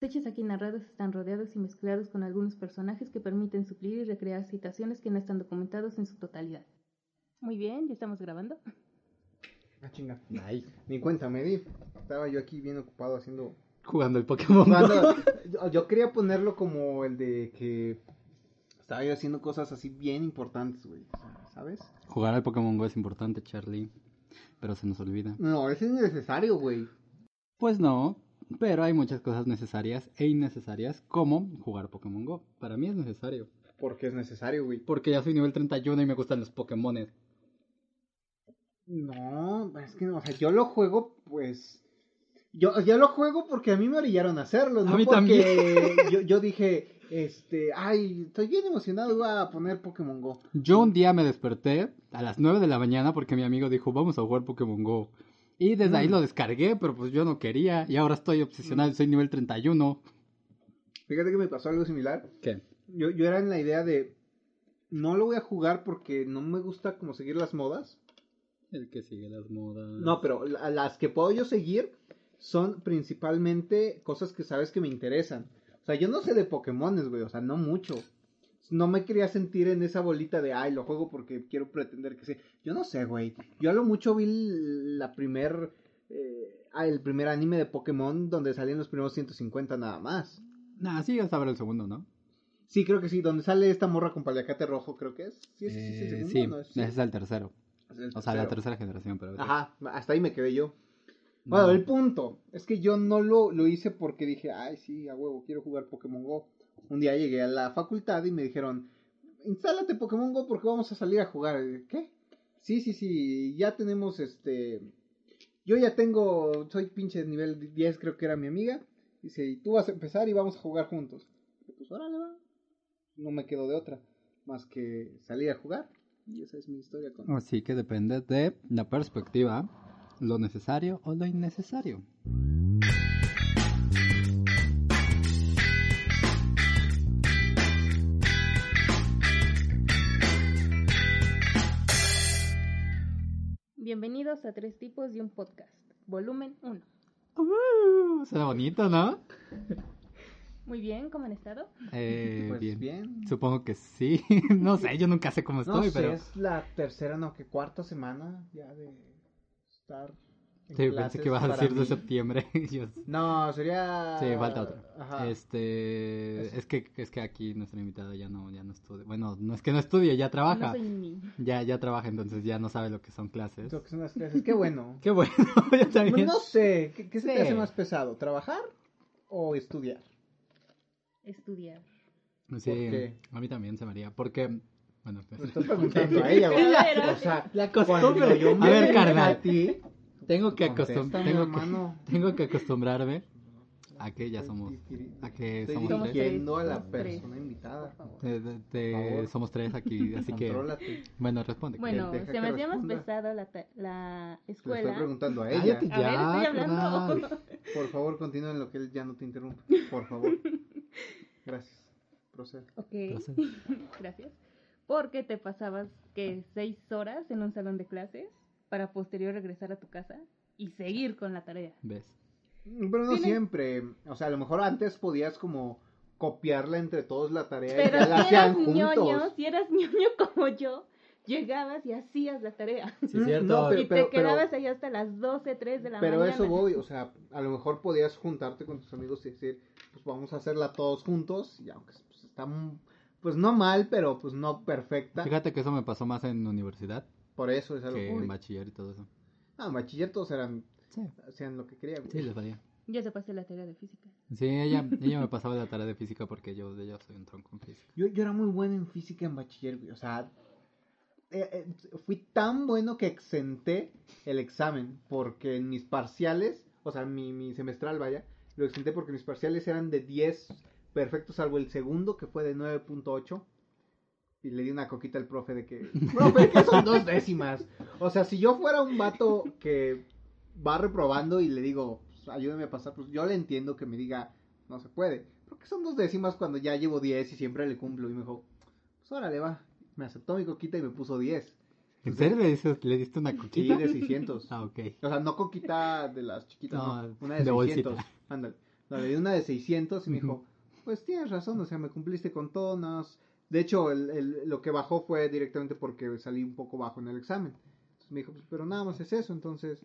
Los hechos aquí narrados están rodeados y mezclados con algunos personajes que permiten suplir y recrear situaciones que no están documentados en su totalidad. Muy bien, ya estamos grabando. Ah, chinga. Ay, ni cuenta me di. Estaba yo aquí bien ocupado haciendo... Jugando el Pokémon Go. Jugando- yo, yo quería ponerlo como el de que estaba yo haciendo cosas así bien importantes, güey. o sea, ¿Sabes? Jugar al Pokémon Go es importante, Charlie. Pero se nos olvida. No, es necesario, güey. Pues no, pero hay muchas cosas necesarias e innecesarias como jugar Pokémon Go. Para mí es necesario. Porque es necesario, güey. Porque ya soy nivel 31 y me gustan los Pokémones. No, es que no, o sea, yo lo juego, pues. Yo, yo lo juego porque a mí me orillaron a hacerlo, no A mí porque también. yo, yo dije, este, ay, estoy bien emocionado, voy a poner Pokémon Go. Yo un día me desperté a las 9 de la mañana porque mi amigo dijo, vamos a jugar Pokémon Go. Y desde ahí Mm. lo descargué, pero pues yo no quería. Y ahora estoy obsesionado, soy nivel 31. Fíjate que me pasó algo similar. ¿Qué? Yo, yo era en la idea de, no lo voy a jugar porque no me gusta como seguir las modas. El que sigue las modas. No, pero la- las que puedo yo seguir son principalmente cosas que sabes que me interesan. O sea, yo no sé de Pokémones, güey, o sea, no mucho. No me quería sentir en esa bolita de, ay, lo juego porque quiero pretender que sé. Yo no sé, güey. Yo a lo mucho vi la primer, eh, ah, el primer anime de Pokémon donde salían los primeros 150 nada más. Nah, sí, vas a ver el segundo, ¿no? Sí, creo que sí, donde sale esta morra con paliacate rojo, creo que es. Sí, sí, sí, sí, el Eh, segundo, sí, ¿no? ese es el tercero. Es el O sea, la tercero. tercera generación, pero... Ajá, hasta ahí me quedé yo. No. Bueno, el punto es que yo no lo, lo hice porque dije, ay, sí, a huevo, quiero jugar Pokémon Go. Un día llegué a la facultad y me dijeron, instálate Pokémon Go porque vamos a salir a jugar. ¿Qué? Sí, sí, sí, ya tenemos este... Yo ya tengo, soy pinche nivel 10, creo que era mi amiga. Dice, y tú vas a empezar y vamos a jugar juntos. Y pues órale, va. No me quedo de otra, más que salir a jugar. Y esa es mi historia con... Así que depende de la perspectiva, lo necesario o lo innecesario. Bienvenidos a Tres Tipos de un Podcast, volumen 1. Uh, suena bonito, ¿no? Muy bien, ¿cómo han estado? Eh, Pues bien. bien. Supongo que sí. no sé, yo nunca sé cómo No estoy, sé, pero... es la tercera, no, que cuarta semana ya de estar en Sí, pensé que ibas a decir de septiembre. No, sería... Sí, falta otro. Ajá. Este, Es- es que es que aquí nuestra invitada ya no ya no estudia. Bueno, no es que no estudie, ya trabaja. No soy. Ya ya trabaja, entonces ya no sabe lo que son clases. Lo que son las clases. Qué bueno. Qué bueno, yo también. Pues no sé, ¿qué, qué se te hace más pesado? ¿Trabajar o estudiar? Estudiar. Sí, qué? a mí también se me haría, porque bueno, Me estoy preguntando a ella, güey. A ver, a ver. O sea, La cuando costumbre. yo me A ver, carnal. a ti, tengo que acostum- tengo que, tengo que acostumbrarme a que ya somos a que Estoy somos tres. dirigiendo a la somos tres. persona invitada. De- Por favor. somos tres aquí, así que bueno, responde. Bueno, se me hacía más pesado la, ta- la Le escuela. estoy preguntando a ella. Cállate A ver, Ya, estoy hablando. carnal. Por favor, continúa en lo que él ya no te interrumpa. Por favor. Gracias. Procede. ok, Procede. gracias. Porque te pasabas que seis horas en un salón de clases para posterior regresar a tu casa y seguir con la tarea. ¿Ves? Pero no Tiene- siempre. O sea, a lo mejor antes podías como copiarla entre todos la tarea y Pero ya la si hacían eras ñoño, juntos. si eras ñoño como yo, llegabas y hacías la tarea. Sí, cierto. no, pero- y te quedabas ahí hasta las 12, 3 de la Pero mañana. eso voy, o sea, a lo mejor podías juntarte con tus amigos y decir, pues vamos a hacerla todos juntos, y aunque pues, está, pues no mal, pero pues no perfecta, Fíjate que eso me pasó más en universidad por eso es algo que en bachiller y todo eso. Ah, en bachiller todos eran, Sí, hacían lo que querían. güey. sí, les valía. Yo te pasé la tarea de física. Sí, ella, ella me pasaba la tarea de física porque yo, yo soy un tronco en física. Yo, yo era muy bueno en física en bachiller, güey, o sea, eh, eh, fui tan bueno que exenté el examen, porque en mis parciales, o sea, mi, mi semestral, vaya, lo exenté porque mis parciales eran de 10 perfectos, salvo el segundo, que fue de 9.8. Y le di una coquita al profe de que, profe, que son dos décimas. O sea, si yo fuera un vato que va reprobando y le digo, pues, ayúdame a pasar, pues yo le entiendo que me diga, no se puede. Porque son dos décimas cuando ya llevo 10 y siempre le cumplo. Y me dijo, pues órale, va. Me aceptó mi coquita y me puso 10. ¿En serio le, dices, le diste una Sí, coquita? de 600. Ah, ok. O sea, no coquita de las chiquitas, no. No, Una de, de 600. bolsita. Ándale. No, le di una de 600 y me dijo, pues tienes razón, o sea, me cumpliste con más. De hecho, el, el- lo que bajó fue directamente porque salí un poco bajo en el examen. Entonces me dijo, pues, pero nada más es eso, entonces...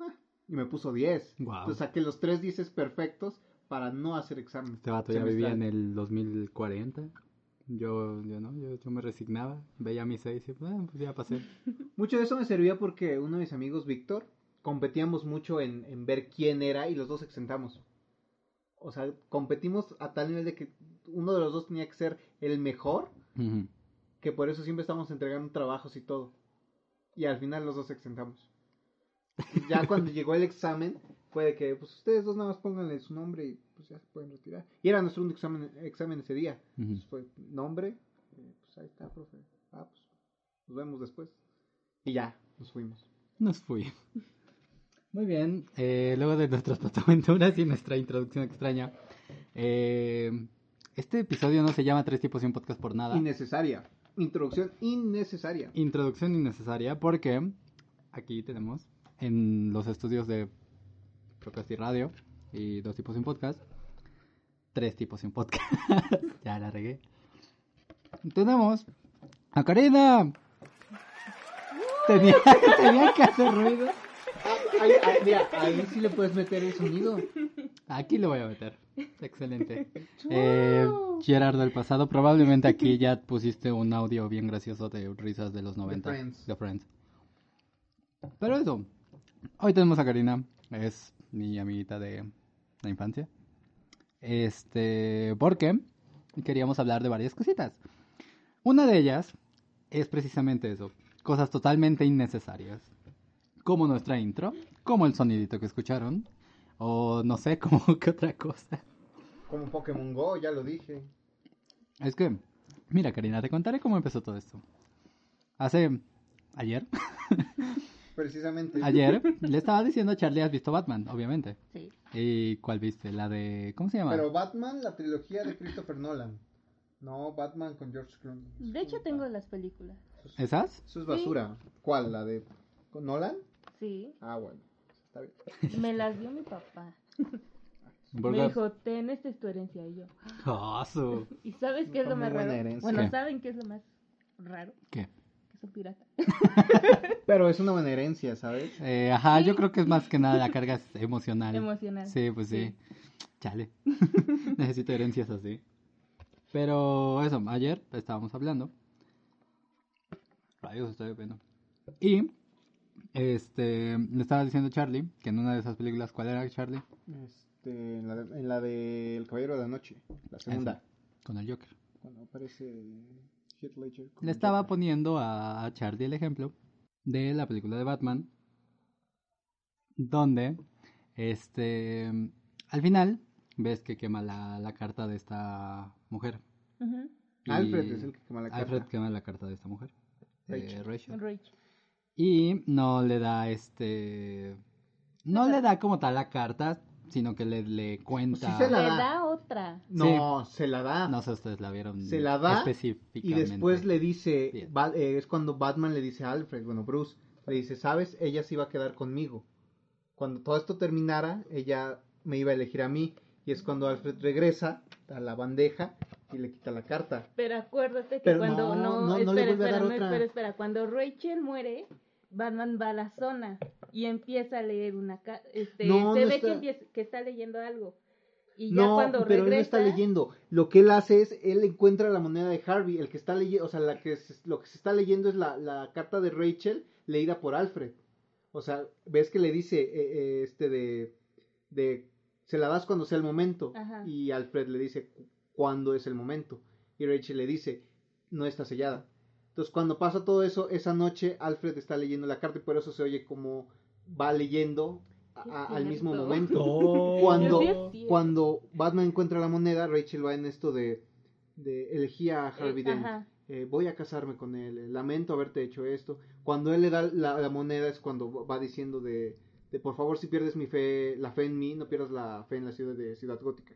ah, y me puso 10. Guau. Entonces saqué los tres 10 perfectos para no hacer examen. Este vato ya vivía en el 2040. Yo, yo no, yo, yo me resignaba. Veía mis seis y pues, pues ya pasé. Mucho de eso me servía porque uno de mis amigos, Víctor, competíamos mucho en, en ver quién era y los dos exentamos. O sea, competimos a tal nivel de que uno de los dos tenía que ser el mejor, Ujú. que por eso siempre estamos entregando trabajos y todo. Y al final los dos exentamos. Ya cuando llegó el examen, fue de que, pues ustedes dos nada más pónganle su nombre y pues ya se pueden retirar. Y era nuestro único examen, examen ese día. Ujú. Entonces fue nombre, eh, pues ahí está, profe. Ah, pues nos vemos después. Y ya, nos fuimos. Nos fui. Muy bien, eh, luego de nuestras aventuras y nuestra introducción extraña, eh, este episodio no se llama Tres tipos y un podcast por nada. Innecesaria. Introducción innecesaria. Introducción innecesaria porque aquí tenemos en los estudios de Procast y Radio y dos tipos y un podcast, tres tipos y un podcast. ya la regué. Tenemos a Karina. Tenía, tenía que hacer ruido. Ahí, ahí, mira, ahí sí le puedes meter el sonido. Aquí lo voy a meter. Excelente. Eh, Gerardo del pasado, probablemente aquí ya pusiste un audio bien gracioso de risas de los 90. Friends. De Friends. Pero eso. Hoy tenemos a Karina. Es mi amiguita de la infancia. Este, porque queríamos hablar de varias cositas. Una de ellas es precisamente eso. Cosas totalmente innecesarias. Como nuestra intro, como el sonidito que escucharon, o no sé, como que otra cosa. Como Pokémon Go, ya lo dije. Es que, mira Karina, te contaré cómo empezó todo esto. Hace, ayer, Precisamente. ayer, le estaba diciendo a Charlie, has visto Batman, obviamente. Sí. ¿Y cuál viste? La de, ¿cómo se llama? Pero Batman, la trilogía de Christopher Nolan. No, Batman con George Clooney. De hecho, tengo las películas. ¿Esas? Eso es basura. ¿Cuál? ¿La de con Nolan? Sí. Ah, bueno. Está bien. Me las dio mi papá. Me dijo, ten, esta es tu herencia. Y yo, Ah, su- ¿y sabes qué es lo más buena raro? herencia. Bueno, ¿Qué? ¿saben qué es lo más raro? ¿Qué? Que son piratas. Pero es una buena herencia, ¿sabes? Eh, ajá, yo creo que es más que nada la carga emocional. Emocional. Sí, pues sí. Chale. Necesito herencias así. Pero eso, ayer estábamos hablando. Rayos, estoy viendo. Y este le estaba diciendo a Charlie que en una de esas películas, ¿cuál era Charlie? Este, en la de, en la de El Caballero de la Noche, la segunda. Con el Joker. Cuando aparece Heath Ledger con Le el estaba Joker. poniendo a a Charlie el ejemplo de la película de Batman, donde este al final ves que quema la, la carta de esta mujer. Alfred es el que quema la Alfred carta. quema la carta de esta mujer. de Rachel. Rachel. Rachel. Y no le da este. No le da como tal la carta, sino que le, le cuenta. sí se la Le da. da otra. No, se la da. No sé, ustedes la vieron. Se la da y específicamente. después le dice, eh, es cuando Batman le dice a Alfred, bueno, Bruce, le dice, ¿sabes? Ella se iba a quedar conmigo. Cuando todo esto terminara, ella me iba a elegir a mí. Y es cuando Alfred regresa a la bandeja y le quita la carta. Pero acuérdate que Pero cuando no, no, no, no le espera, vuelve a espera, dar no, otra. espera, espera, cuando Rachel muere, Batman va a la zona y empieza a leer una este No, se no ve está- que empieza, que está leyendo algo. Y ya No, cuando pero él no regresa, está leyendo. Lo que él hace es, él encuentra la moneda de Harvey. El que está leyendo, o sea, la que se- lo que se está leyendo es la, la carta de Rachel leída por Alfred. O sea, ves que le dice, eh, eh, este de, de, se la das cuando sea el momento. Ajá. Y Alfred le dice, "Cu- ¿cuándo es el momento? Y Rachel le dice, no está sellada. Entonces, cuando pasa todo eso, esa noche Alfred está leyendo la carta y por eso se oye como va leyendo a- al mismo momento. Oh. Cuando, cuando Batman encuentra la moneda, Rachel va en esto de, de elegía a Harvey Eh, Dent. ajá. Eh, voy a casarme con él, eh, lamento haberte hecho esto. Cuando él le da la, la moneda es cuando va diciendo de, de por favor si pierdes mi fe, la fe en mí, no pierdas la fe en la ciudad de Ciudad Gótica.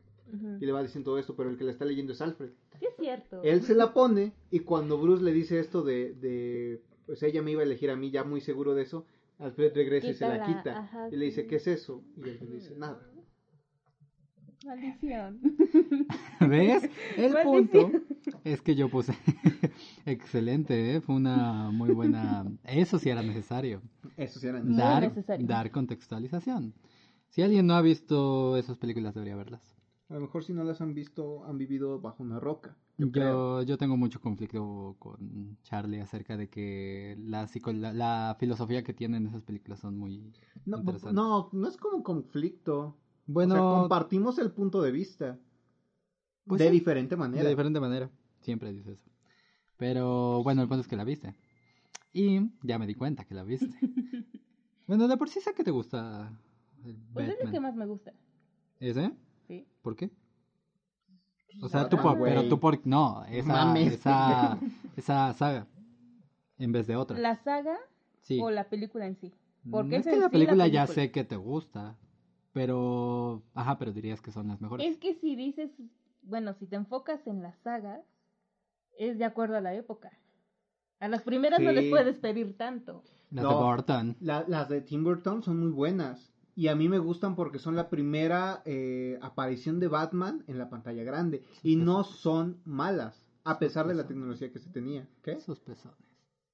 Y le va diciendo todo esto, pero el que la está leyendo es Alfred. Sí es cierto. Él se la pone y cuando Bruce le dice esto de, de pues ella me iba a elegir a mí, ya muy seguro de eso, Alfred regresa y se la Quita ajá, y le dice, sí. ¿qué es eso? Y él le dice, nada. Maldición. ¿Ves? El Maldición. punto es que yo puse excelente, ¿eh? fue una muy buena. Eso sí era necesario. Eso sí era Dar, necesario. dar contextualización. Si alguien no ha visto esas películas, debería verlas. A lo mejor si no las han visto, han vivido bajo una roca. Yo. Yo, yo tengo mucho conflicto con Charlie acerca de que la, psico- la, la filosofía que tienen esas películas son muy No, interesantes. no, no es como conflicto. Bueno, o sea, compartimos el punto de vista. Pues de sí, diferente manera. de diferente manera. Siempre dices eso. Pero bueno, el punto es que la viste. Y ya me di cuenta que la viste. bueno, de por sí sé que te gusta el Pues es el Batman. que más me gusta. ¿Ese? Sí. ¿Por qué? O sea, tú por, pero tú por, no, esa, Mames. esa, esa saga, en vez de otra. ¿La saga sí. o la película en sí? Porque es es que la sí película ya película. sé que te gusta, pero, ajá, pero dirías que son las mejores. Es que si dices, bueno, si te enfocas en las sagas, es de acuerdo a la época. A las primeras no les puedes pedir tanto. Las No. de Burton. La- las de Tim Burton son muy buenas. Y a mí me gustan porque son la primera eh, aparición de Batman en la pantalla grande. Y no son malas, a pesar de la tecnología que se tenía. ¿Qué? Esos pezones.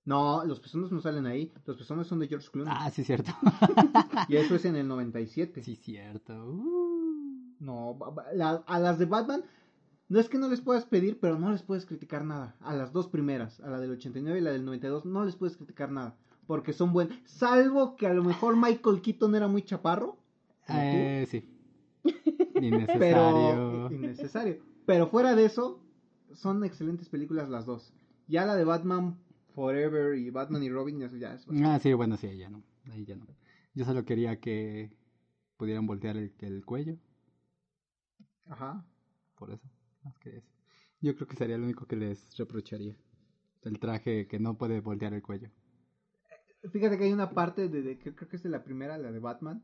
No, los pezones no salen ahí. Los pezones son de George Clooney. Ah, sí, cierto. Y eso es en el 97. sí, cierto. Uh. No, la- a las de Batman, no es que no les puedas pedir, pero no les puedes criticar nada. A las dos primeras, a la del 89 y la del 92, no les puedes criticar nada. Porque son buenas. Salvo que a lo mejor Michael Keaton era muy chaparro. Eh, sí. pero Innecesario. innecesario. Pero fuera de eso, son excelentes películas las dos. Ya la de Batman Forever y Batman y Robin, eso ya es. Ah, sí, bueno, sí, ahí ya no. Ahí ya no. Yo solo quería que pudieran voltear el, el cuello, Ajá. por eso. Más que eso. Yo creo que sería lo único que les reprocharía. El traje que no puede voltear el cuello. Fíjate que hay una parte de, de- que creo que es de la primera, la de Batman,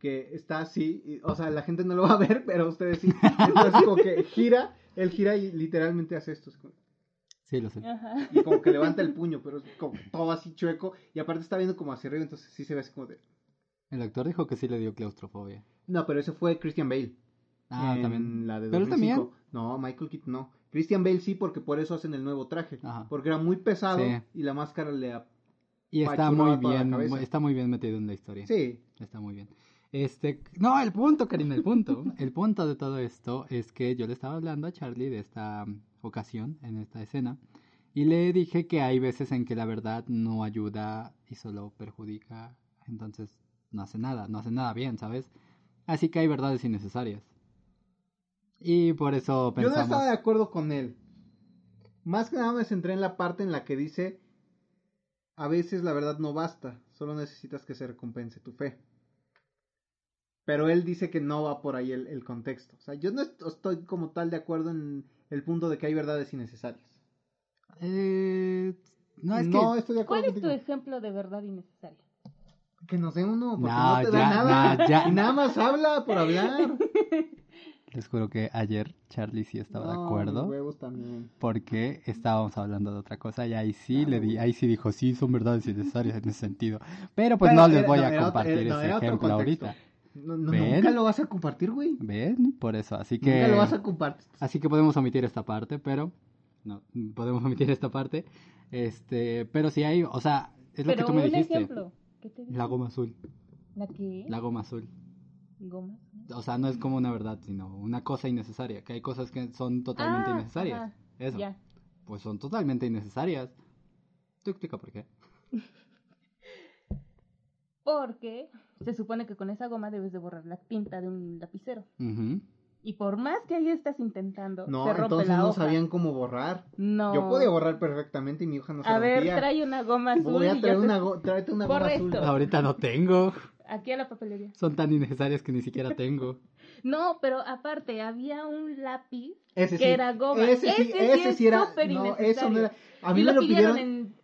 que está así, y- o sea, la gente no lo va a ver, pero ustedes sí. Entonces como que gira, él gira y literalmente hace esto, Sí, lo sé. Ajá. y como que levanta el puño, pero es como todo así chueco, y aparte está viendo como hacia arriba, entonces sí se ve así como de... El actor dijo que sí le dio claustrofobia. No, pero ese fue Christian Bale. Ah, en también. La de Pero él 2005. No, Michael Keaton no. Christian Bale sí, porque por eso hacen el nuevo traje. Ajá. Porque era muy pesado Sí. y la máscara le... Y está muy bien, está muy bien metido en la historia. Sí. Está muy bien. Este, no, el punto, Karina, el punto. El punto de todo esto es que yo le estaba hablando a Charlie de esta mm, ocasión, en esta escena, y le dije que hay veces en que la verdad no ayuda y solo perjudica, entonces no hace nada, no hace nada bien, ¿sabes? Así que hay verdades innecesarias. Y por eso Yo pensamos... no estaba de acuerdo con él. Más que nada me centré en la parte en la que dice, a veces la verdad no basta, solo necesitas que se recompense tu fe. Pero él dice que no va por ahí el, el contexto. O sea, yo no est- estoy como tal de acuerdo en el punto de que hay verdades innecesarias. Eh, no, es no que... estoy de acuerdo ¿Cuál es tu ejemplo de verdad innecesaria? Que nos dé uno, porque No, no, te da nada. no, ya. Y nada más habla por hablar. Les juro que ayer Charlie sí estaba de acuerdo. mis huevos también. porque estábamos hablando de otra cosa y ahí sí Ah, le di, ahí sí dijo, sí, son verdades innecesarias en ese sentido. Pero pues Pero no les voy no, a compartir era- ese era ejemplo ahorita. No, no, ¿Ven? nunca lo vas a compartir, güey. ¿Ven? Por eso, así Nunca que lo vas a compartir. así que podemos omitir esta parte, pero no, podemos omitir esta parte. Este, pero sí hay, o sea, es lo Pero que tú me dijiste. ejemplo. ¿Qué te La goma azul, ¿La qué? la goma azul. Goma. O sea, no es como una verdad, sino una cosa innecesaria, que hay cosas que son totalmente Ah, innecesarias. ajá, Eso. Ya. Pues son totalmente innecesarias. Tú explica por qué. Porque se supone que con esa goma debes de borrar la tinta de un lapicero. Y por más que ahí estás intentando, No, se rompe entonces la no hoja. sabían cómo borrar. No. Yo podía borrar perfectamente y mi hoja no se A ver, trae una goma azul. Voy a y traer te- una, go- tráete una goma azul. Ahorita no tengo. Aquí a la papelería. Son tan innecesarias que ni siquiera tengo. No, pero aparte, había un lápiz Ese que sí. era goma. Ese sí, Ese sí ese es sí era. súper No, eso no era. A mí y me lo pidieron pidieron. en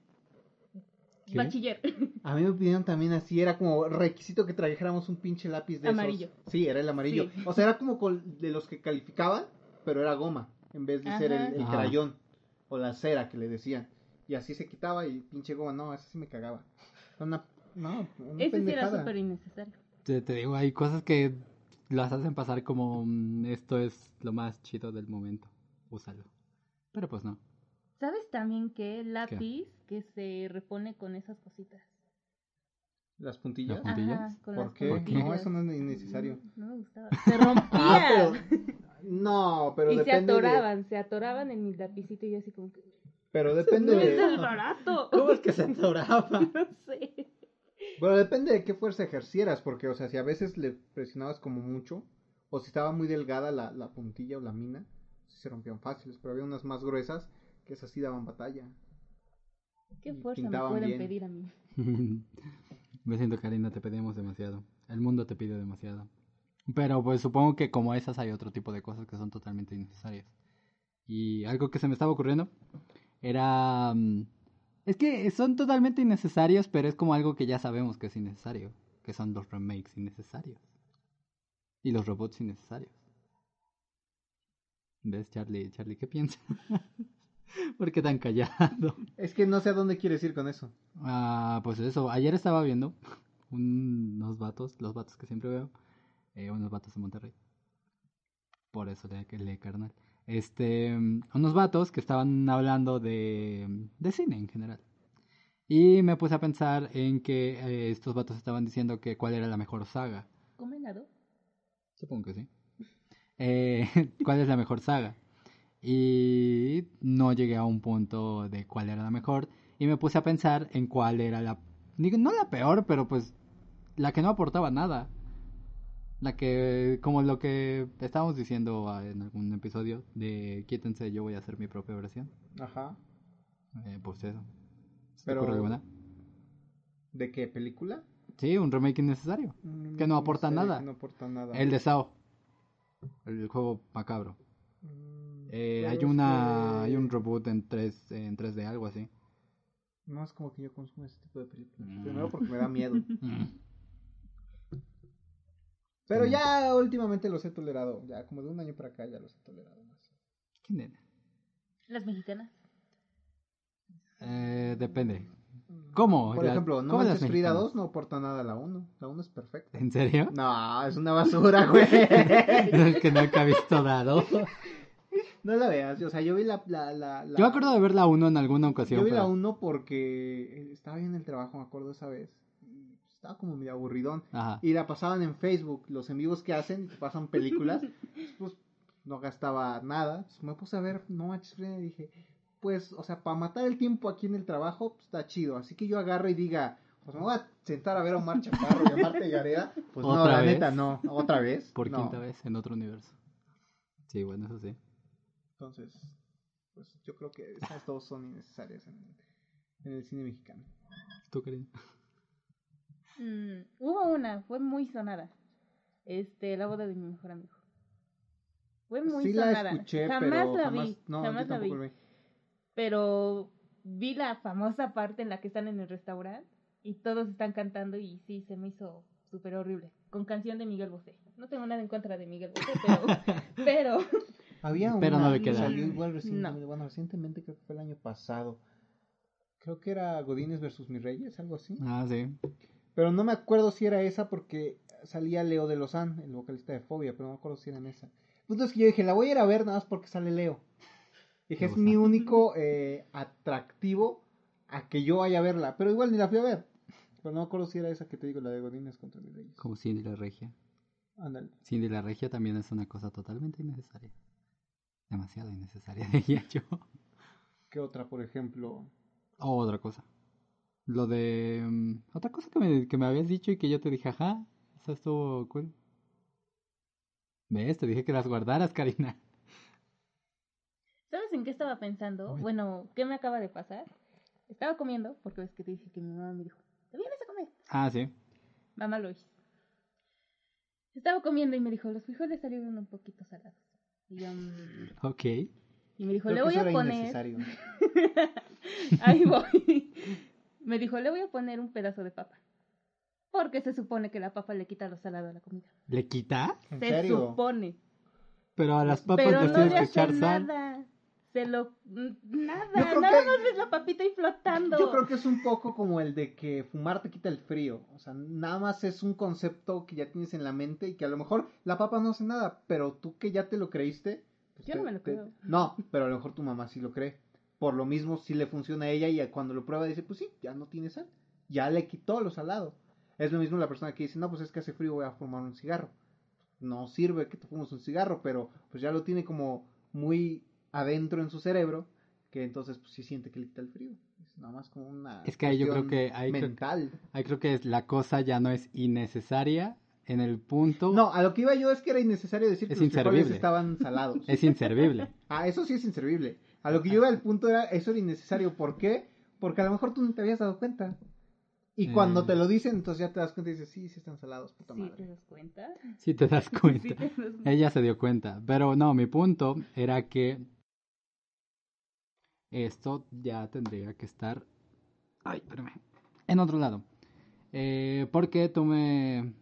¿Qué? bachiller. A mí me pidieron también así, era como requisito que trajéramos un pinche lápiz de Amarillo. esos. Sí, era el amarillo. Sí. O sea, era como de los que calificaban, pero era goma, en vez de ser el, crayón o la cera que le decían. Y así se quitaba y pinche goma, no, esa sí me cagaba. Una, no, una Ese sí era súper innecesario. Te, te digo, hay cosas que las hacen pasar como mm, esto es lo más chido del momento. Úsalo. Pero pues no. ¿Sabes también que el lápiz que se repone con esas cositas? ¿Las puntillas? Las puntillas. Ajá, con ¿Por las qué? puntillas. No, eso no es innecesario. No, no me gustaba. Se rompía. Ah, pero... No, pero y se depende de... atoraban, se atoraban en mi lapicito y yo así como que... Pero depende No es el de... barato. ¿Cómo es que se atoraba? No sé. Bueno, depende de qué fuerza ejercieras, porque, o sea, si a veces le presionabas como mucho, o si estaba muy delgada la, la puntilla o la mina, se rompían fáciles, pero había unas más gruesas que esas sí daban batalla. ¿Qué Y fuerza me pueden bien. pedir a mí? Me siento, Karina, te pedimos demasiado. El mundo te pide demasiado. Pero pues supongo que como esas hay otro tipo de cosas que son totalmente innecesarias. Y algo que se me estaba ocurriendo era... mm, Es que son totalmente innecesarios, pero es como algo que ya sabemos que es innecesario. Que son los remakes innecesarios. Y los robots innecesarios. ¿Ves, Charlie? Charlie, ¿qué piensas? ¿Por qué tan callado? Es que no sé a dónde quieres ir con eso. Ah, pues eso, ayer estaba viendo un- unos vatos, los vatos que siempre veo, eh, unos vatos de Monterrey. Por eso le le carnal. Este, mm, unos vatos que estaban hablando de, de cine en general. Y me puse a pensar en que eh, estos vatos estaban diciendo que cuál era la mejor saga. ¿Comen helado? Supongo que sí. Eh, ¿Cuál es la mejor saga? Y no llegué a un punto de cuál era la mejor. Y me puse a pensar en cuál era la... No la peor, pero pues la que no aportaba nada. La que, como lo que estábamos diciendo ah, en algún episodio de Quítense, yo voy a hacer mi propia versión. Ajá. Eh, pues eso. ¿Se te Pero- ocurre alguna? ¿De qué película? Sí, un remake innecesario. Que no aporta sé, nada. no aporta nada. El de Sao. El juego macabro. Mm, Eh, hay una que- hay un reboot en 3 en 3D algo así. No es como que yo consumo ese tipo de películas. Mm. Primero porque me da miedo. Mm. Pero Sí. ya últimamente los he tolerado. Ya como de un año para acá ya los he tolerado más. ¿Qué nena? Las mexicanas. Eh, depende. ¿Cómo? Por La- ejemplo, No ¿cómo las Manches Frida mexicanas? 2 no aporta nada a la 1. La 1 es perfecta. ¿En serio? No, es una basura, güey. Es que nunca he visto dado. no la veas. O sea, yo vi la... la, la, la- Yo me acuerdo de ver la 1 en alguna ocasión. Yo vi la pero- 1 porque estaba bien en el trabajo, me acuerdo esa vez. Estaba como medio aburridón. Ajá. Y la pasaban en Facebook, los en vivos que hacen, te pasan películas. pues no gastaba nada. Pues, me puse a ver No Manches y dije, pues, o sea, para matar el tiempo aquí en el trabajo, pues, está chido. Así que yo agarro y diga, pues me voy a sentar a ver a Omar Chaparro y a Marta Gareda. Pues no, ¿Otra la vez? neta, no. ¿Otra vez? Por No. quinta vez en otro universo. Sí, bueno, eso sí. Entonces, pues yo creo que esas dos son innecesarias en, en el cine mexicano. ¿Tú, Karina? Mm, hubo una, fue muy sonada. Este, la boda de mi mejor amigo. Fue muy sí sonada. la escuché, jamás pero la jamás, vi, no, jamás la vi. vi. Pero vi la famosa parte en la que están en el restaurante y todos están cantando y sí, se me hizo súper horrible. Con canción de Miguel Bosé. No tengo nada en contra de Miguel Bosé, pero... pero Había Pero una no le que queda. salió igual recientemente, No. bueno, recientemente creo que fue el año pasado. Creo que era Godines versus Mis Reyes, algo así. Ah, sí. Pero no me acuerdo si era esa porque salía Leo de Lozán, el vocalista de Fobia, pero no me acuerdo si era en esa. El punto es que yo dije, la voy a ir a ver nada más porque sale Leo. Dije, es mi único eh, atractivo a que yo vaya a verla, pero igual ni la fui a ver. Pero no me acuerdo si era esa que te digo, la de Godines contra Mis Reyes. Como Cindy la Regia. Ándale. Cindy la Regia también es una cosa totalmente innecesaria. Demasiado innecesaria, diría yo. ¿Qué otra, por ejemplo? O otra cosa. Lo de... mm, otra cosa que me, que me habías dicho y que yo te dije, ajá, eso estuvo cool. ¿Ves? Te dije que las guardaras, Karina. ¿sabes en qué estaba pensando? Bueno, ¿qué me acaba de pasar? Estaba comiendo, porque ves que te dije que mi mamá me dijo, ¿te vienes a comer? Ah, sí. Mamá lo hizo. Estaba comiendo y me dijo, los frijoles salieron un poquito salados. Y yo, "Mm". Ok. Y me dijo, Creo le que voy eso a era poner... Ahí voy. Me dijo, le voy a poner un pedazo de papa. Porque se supone que la papa le quita lo salado a la comida. ¿Le quita? ¿En se serio? supone. Pero a las papas Pero les no tienes le que echar sal. nada. se lo... Nada, creo nada que- más ves la papita ahí flotando. Yo creo que es un poco como el de que fumar te quita el frío. O sea, nada más es un concepto que ya tienes en la mente y que a lo mejor la papa no hace nada, pero tú que ya te lo creíste. pues Yo te- no me lo te- creo. No, pero a lo mejor tu mamá sí lo cree. Por lo mismo, sí le funciona a ella y cuando lo prueba dice, pues sí, ya no tiene sal. Ya le quitó lo salado. Es lo mismo la persona que dice, no, pues es que hace frío, voy a fumar un cigarro. No sirve que te fumes un cigarro, pero pues ya lo tiene como muy adentro en su cerebro, que entonces pues sí siente que le quita el frío. Es nada más como una Es que ahí yo creo que ahí creo- mental. Ahí creo que es- la cosa ya no es innecesaria en el punto. No, a lo que iba yo es que era innecesario decir que los frijoles estaban salados. Es inservible. Ah, eso sí es inservible. A lo que yo iba al punto era, eso era innecesario. ¿Por qué? Porque a lo mejor tú no te habías dado cuenta. Y Eh. cuando te lo dicen, entonces ya te das cuenta y dices, sí, sí están salados, puta ¿Sí madre. te das cuenta? Si te das cuenta. Sí te das cuenta. Ella se dio cuenta. Pero no, mi punto era que esto ya tendría que estar. Ay, espérame. En otro lado. Eh, porque tú me.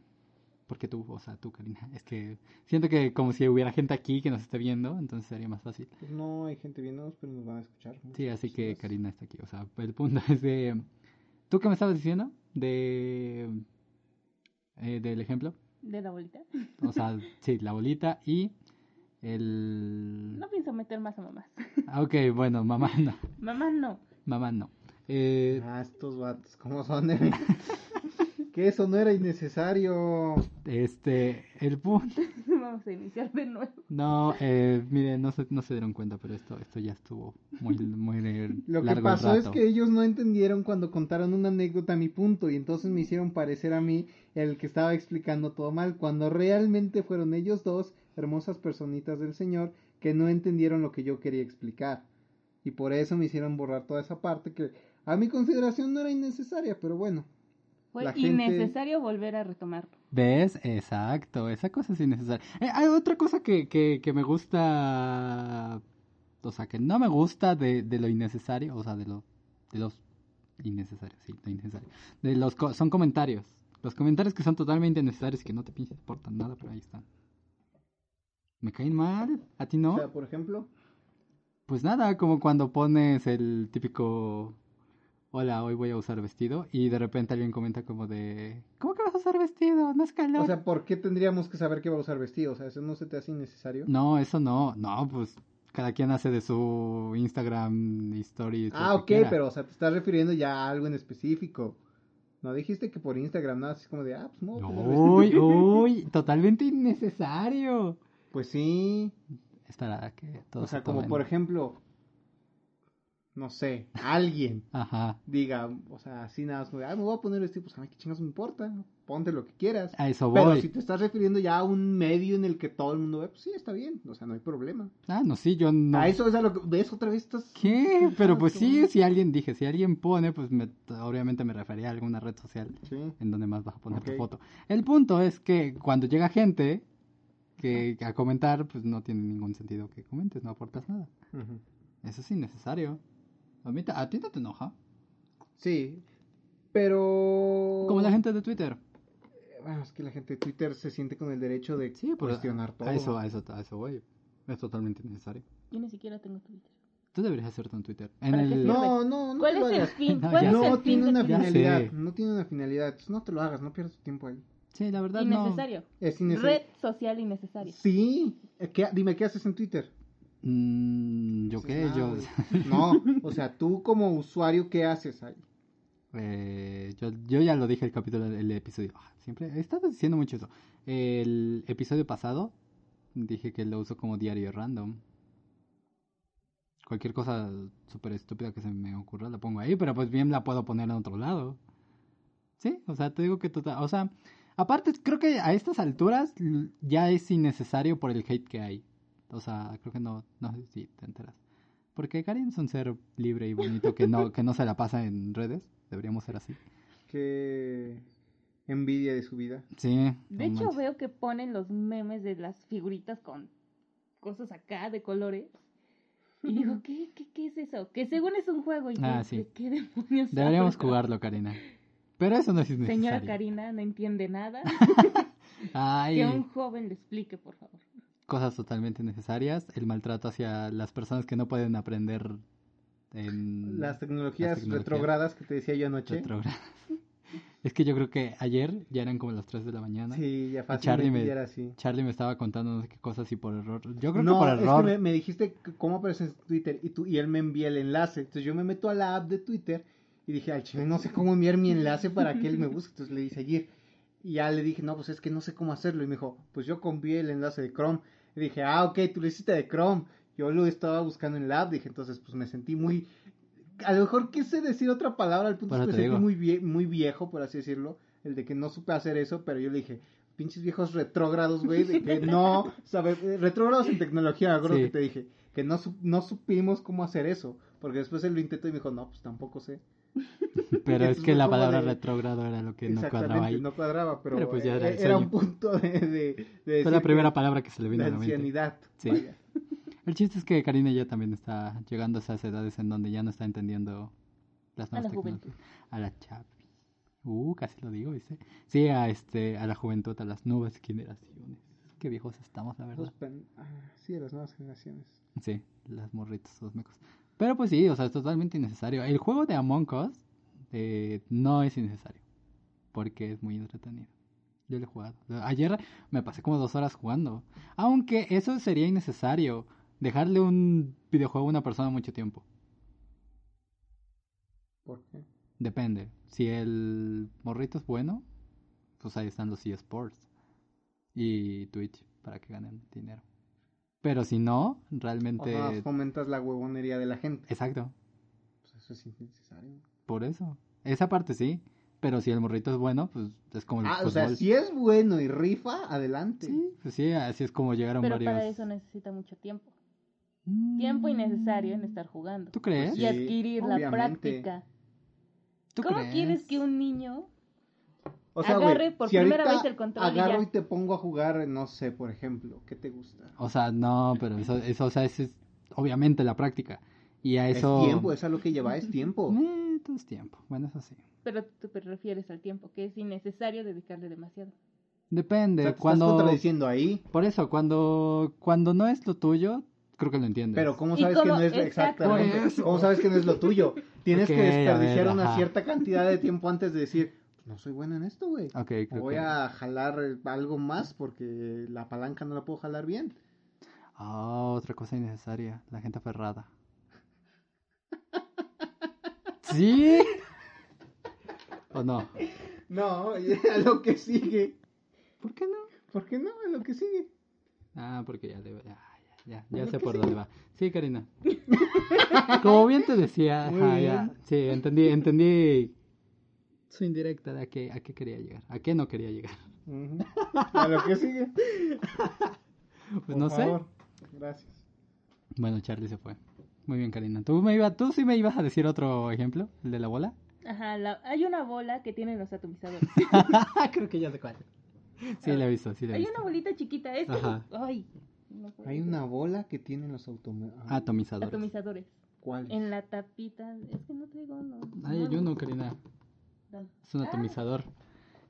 Porque tú, o sea, tú, Karina. Es que siento que como si hubiera gente aquí que nos esté viendo, entonces sería más fácil. Pues no hay gente viéndonos, pero nos van a escuchar. Sí, así que Karina está aquí. O sea, el punto es de. ¿Tú qué me estabas diciendo? De. eh, del ejemplo. ¿De la bolita? O sea, sí, la bolita y el. No pienso meter más a mamás. Ah, Ok, bueno, mamá no. Mamá no. Mamá no. Eh, Ah, estos vatos, ¿cómo son? de- que eso no era innecesario. este, el punto. Vamos a iniciar de nuevo. No, eh, miren, no se, no se dieron cuenta, pero esto, esto ya estuvo muy, muy Lo que largo pasó es que ellos no entendieron cuando contaron una anécdota a mi punto y entonces me hicieron parecer a mí el que estaba explicando todo mal, cuando realmente fueron ellos dos, hermosas personitas del Señor, que no entendieron lo que yo quería explicar. Y por eso me hicieron borrar toda esa parte que a mi consideración no era innecesaria, pero bueno. Fue La gente- innecesario volver a retomarlo. ¿Ves? Exacto, esa cosa es innecesaria. Eh, hay otra cosa que, que, que me gusta, o sea, que no me gusta de, de lo innecesario, o sea, de, lo, de los innecesarios, sí, lo innecesario. De los, co- son comentarios. Los comentarios que son totalmente innecesarios y que no te pinches importan nada, pero ahí están. Me caen mal, ¿a ti no? O sea, por ejemplo, Pues nada, como cuando pones el típico hola, hoy voy a usar vestido y de repente alguien comenta como de ¿Cómo que vas a usar vestido? No es calor. o sea, ¿por qué tendríamos que saber que va a usar vestido? O sea, ¿eso no se te hace innecesario? No, eso no. No, pues cada quien hace de su Instagram lo Ah, ok, quiera. pero o sea, te estás refiriendo ya a algo en específico. No dijiste que por Instagram, nada, así como de, ah, pues no. Uy, uy, totalmente innecesario. Pues sí. Espera, que todo O sea, se como por ejemplo, no sé, alguien Ajá. diga, o sea, así nada más, ah, me voy a poner vestido, pues a mí qué chingas me importa, ponte lo que quieras. A eso voy. Pero si te estás refiriendo ya a un medio en el que todo el mundo ve, pues sí, está bien, o sea, no hay problema. Ah, no, sí, yo no. A eso es a lo que ves otra vez estás... ¿Qué? Pero pues sí, si alguien, dije, si alguien pone, pues me- obviamente me refería a alguna red social Sí. en donde más vas a poner tu foto. El punto es que cuando llega gente que a comentar, pues no tiene ningún sentido que comentes, no aportas nada. Eso es innecesario. A, mí te- a ti no te enoja. Sí, pero... Como la gente de Twitter. Bueno, es que la gente de Twitter se siente con el derecho de Sí, pues cuestionar todo. a eso, a eso, a eso voy. Es totalmente innecesario. Yo ni siquiera tengo Twitter. Tú deberías hacerte un Twitter. En ¿Para qué el... No, no, no ¿Cuál te lo es el fin? No, ¿Cuál es No el fin tiene de una finalidad, no tiene una finalidad, no te lo hagas, no pierdas tu tiempo ahí. Sí, la verdad no. Innecesario. Es innecesario. Red social innecesaria. Sí, ¿qué- dime, ¿qué haces en Twitter? Mm, ¿Yo qué? nada, Yo... No, o sea, tú como usuario, ¿qué haces ahí? Eh, yo, yo ya lo dije el capítulo, el episodio. ah, Siempre he estado diciendo mucho eso. El episodio pasado dije que lo uso como diario random. Cualquier cosa súper estúpida que se me ocurra la pongo ahí, pero pues bien la puedo poner en otro lado. Sí, o sea, te digo que total. O sea, aparte, creo que a estas alturas ya es innecesario por el hate que hay. O sea, creo que no, no sé si te enteras. Porque Karin es un ser libre y bonito que no, que no se la pasa en redes. Deberíamos ser así. Qué envidia de su vida. Sí. De hecho, manches. veo que ponen los memes de las figuritas con cosas acá de colores. Y digo, ¿qué, qué, qué es eso? Que según es un juego. Y Ah, sí. ¿de qué demonios Deberíamos jugarlo, Karina. Pero eso no es innecesario. Señora Karina, no entiende nada. Ay, Que un joven le explique, por favor. Cosas totalmente innecesarias, el maltrato hacia las personas que no pueden aprender en Las tecnologías, las tecnologías retrogradas que te decía yo anoche. retrógradas. Es que yo creo que ayer ya eran como las 3 de la mañana. Sí, ya Charlie fácilmente me- ya era así. Charlie me estaba contando no sé qué cosas y por error. Yo creo no, que por es que error. me, me dijiste cómo aparece en Twitter y, tú, y él me envía el enlace. Entonces yo me meto a la app de Twitter y dije, al chile no sé cómo enviar mi enlace para que él me busque. Entonces le di seguir. Y ya le dije, no, pues es que no sé cómo hacerlo. Y me dijo, pues yo convié el enlace de Chrome. Y dije, ah, ok, tú lo hiciste de Chrome. Yo lo estaba buscando en la app. Dije, entonces pues me sentí muy... A lo mejor quise decir otra palabra, al punto es que me sentí muy, vie- muy viejo, por así decirlo. El de que no supe hacer eso, pero yo le dije, pinches viejos retrógrados, güey, de que no, sabe, eh, retrógrados en tecnología, Sí. que te dije, que no, su- no supimos cómo hacer eso, porque después él lo intentó y me dijo, no, pues tampoco sé. Pero es que la palabra de- retrógrado era lo que no cuadraba ahí. no cuadraba, pero, Pero pues ya era el era un punto de, de, de Fue la que- primera palabra que se le vino a la mente. ancianidad. Sí. vaya. El chiste es que Karina ya también está llegando a esas edades en donde ya no está entendiendo las A la nuevas juventud. tecnologías. A la chavi. Uh, casi lo digo, ¿viste? Sí, a este, a la juventud, a las nuevas generaciones. Qué viejos estamos, la verdad. pen- ah, sí, de las nuevas generaciones. Sí, las morritas, los mecos. Pero pues sí, o sea, es totalmente innecesario. El juego de Among Us eh, no es innecesario. Porque es muy entretenido. Yo lo he jugado. Ayer me pasé como dos horas jugando. Aunque eso sería innecesario. Dejarle un videojuego a una persona mucho tiempo. ¿Por qué? Depende. Si el morrito es bueno, pues ahí están los eSports. Y Twitch para que ganen dinero. Pero si no, O realmente... sea, fomentas la huevonería de la gente. Exacto. Pues eso es innecesario. Por eso. Esa parte sí. Pero si el morrito es bueno, pues es como el Ah, o fútbol. sea, si es bueno y rifa, adelante. Sí, pues sí, así es como llegaron Pero varios. para eso necesita mucho tiempo. Mm. Tiempo innecesario en estar jugando. ¿Tú crees? Pues Y Sí, adquirir la obviamente. práctica. ¿Tú ¿Cómo crees? quieres que un niño O sea, Agarre por si primera ahorita vez el control y agarro ya. y te pongo a jugar, no sé, por ejemplo, ¿qué te gusta? O sea, no, pero eso, eso o sea, es, es obviamente la práctica. Y a eso. Es tiempo, es a lo que lleva, es tiempo. Eh, todo es tiempo. Bueno, eso sí. Pero tú te refieres al tiempo, que es innecesario dedicarle demasiado. Depende. O sea, te cuando. estás contradiciendo ahí. Por eso, cuando, cuando no es lo tuyo, creo que lo entiendes. Pero ¿cómo ¿Y sabes cómo? que no es exactamente? ¿Cómo sabes que no es lo tuyo? Tienes que desperdiciar ver, una ajá. cierta cantidad de tiempo antes de decir, no soy bueno en esto, güey. Ok, creo Voy que- a jalar algo más porque la palanca no la puedo jalar bien. Ah, otra cosa innecesaria. La gente aferrada. ¿Sí? ¿O no? No, a lo que sigue. ¿Por qué no? ¿Por qué no? A lo que sigue. Ah, porque ya le... Ya, ya, ya, ya sé por dónde va. Sí, Karina. Como bien te decía, ajá, ya. Sí, entendí, entendí su indirecta de a qué, a qué quería llegar. ¿A qué no quería llegar? A lo que sigue. Pues Por no sé. favor. Gracias. Bueno, Charlie se fue. Muy bien, Karina. ¿Tú, me iba, ¿Tú sí me ibas a decir otro ejemplo? ¿El de la bola? Ajá, la- hay una bola que tienen los atomizadores. Creo que ya sé cuál. Sí, la he visto, sí la he hay visto. una bolita chiquita, es Ajá. Ay, no Hay una bola que tienen los automóviles. Atomizadores. atomizadores. ¿Cuál? En la tapita, es que no traigo no. Ay, no, hay uno, Karina. No. Es un atomizador.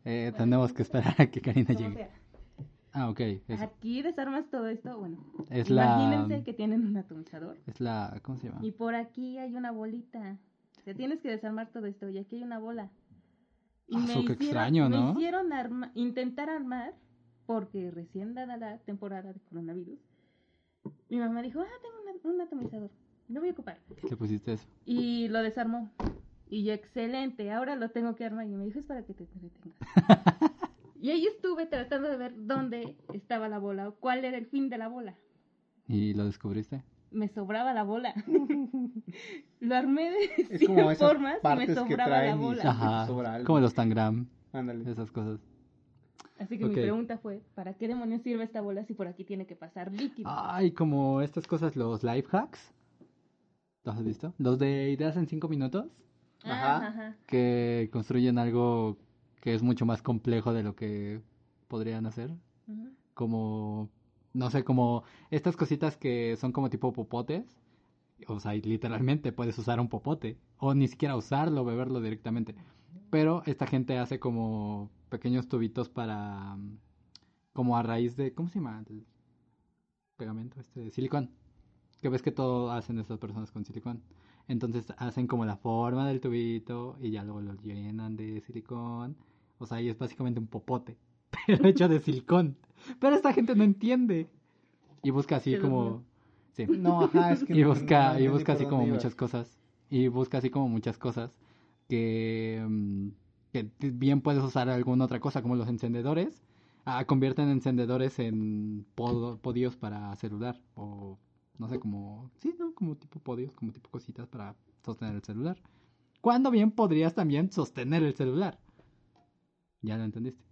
Eh, tenemos que esperar a que Karina llegue. sea. Ah, ok. Eso. Aquí desarmas todo esto, bueno. Es la... Imagínense que tienen un atomizador. Es la... ¿Cómo se llama? Y por aquí hay una bolita. O sea, tienes que desarmar todo esto y aquí hay una bola. Y Ah, su, qué extraño, me ¿no? hicieron arma- intentar armar, porque recién dada la temporada de coronavirus, mi mamá dijo, ah, tengo una- un atomizador, lo voy a ocupar. Le pusiste eso. Y lo desarmó. Y yo, excelente, ahora lo tengo que armar. Y me dijo, es para que te entretengas. y ahí estuve tratando de ver dónde estaba la bola o cuál era el fin de la bola. ¿Y lo descubriste? Me sobraba la bola. lo armé de Es 100 como esas formas y me sobraba la bola. Ajá. sobra algo. Como los Tangram. Ándale. Esas cosas. Así que mi pregunta fue, ¿para qué demonios sirve esta bola si por aquí tiene que pasar líquido? Ay, como estas cosas, los life hacks. ¿Los has visto? Los de ideas en 5 minutos. Ajá. Ajá. Que construyen algo que es mucho más complejo de lo que podrían hacer. Como, no sé, como estas cositas que son como tipo popotes. O sea, literalmente puedes usar un popote. O ni siquiera usarlo, beberlo directamente. Pero esta gente hace como pequeños tubitos para... mm, Como a raíz de... ¿Cómo se llama? pegamento, este de silicón. Que ves que todo hacen estas personas con silicón. Entonces hacen como la forma del tubito y ya luego lo llenan de silicón. O sea, ahí es básicamente un popote, pero hecho de silicón. Pero esta gente no entiende. Y busca así como... Sí. No, ajá, es que Y busca, no y busca así como muchas cosas. Y busca así como muchas cosas que, mm, que bien puedes usar alguna otra cosa, como los encendedores. Ah, convierten encendedores en podios para celular. O no sé, como. Sí, ¿no? Como tipo podios, como tipo cositas para sostener el celular. Cuando bien podrías también sostener el celular. Ya lo entendiste.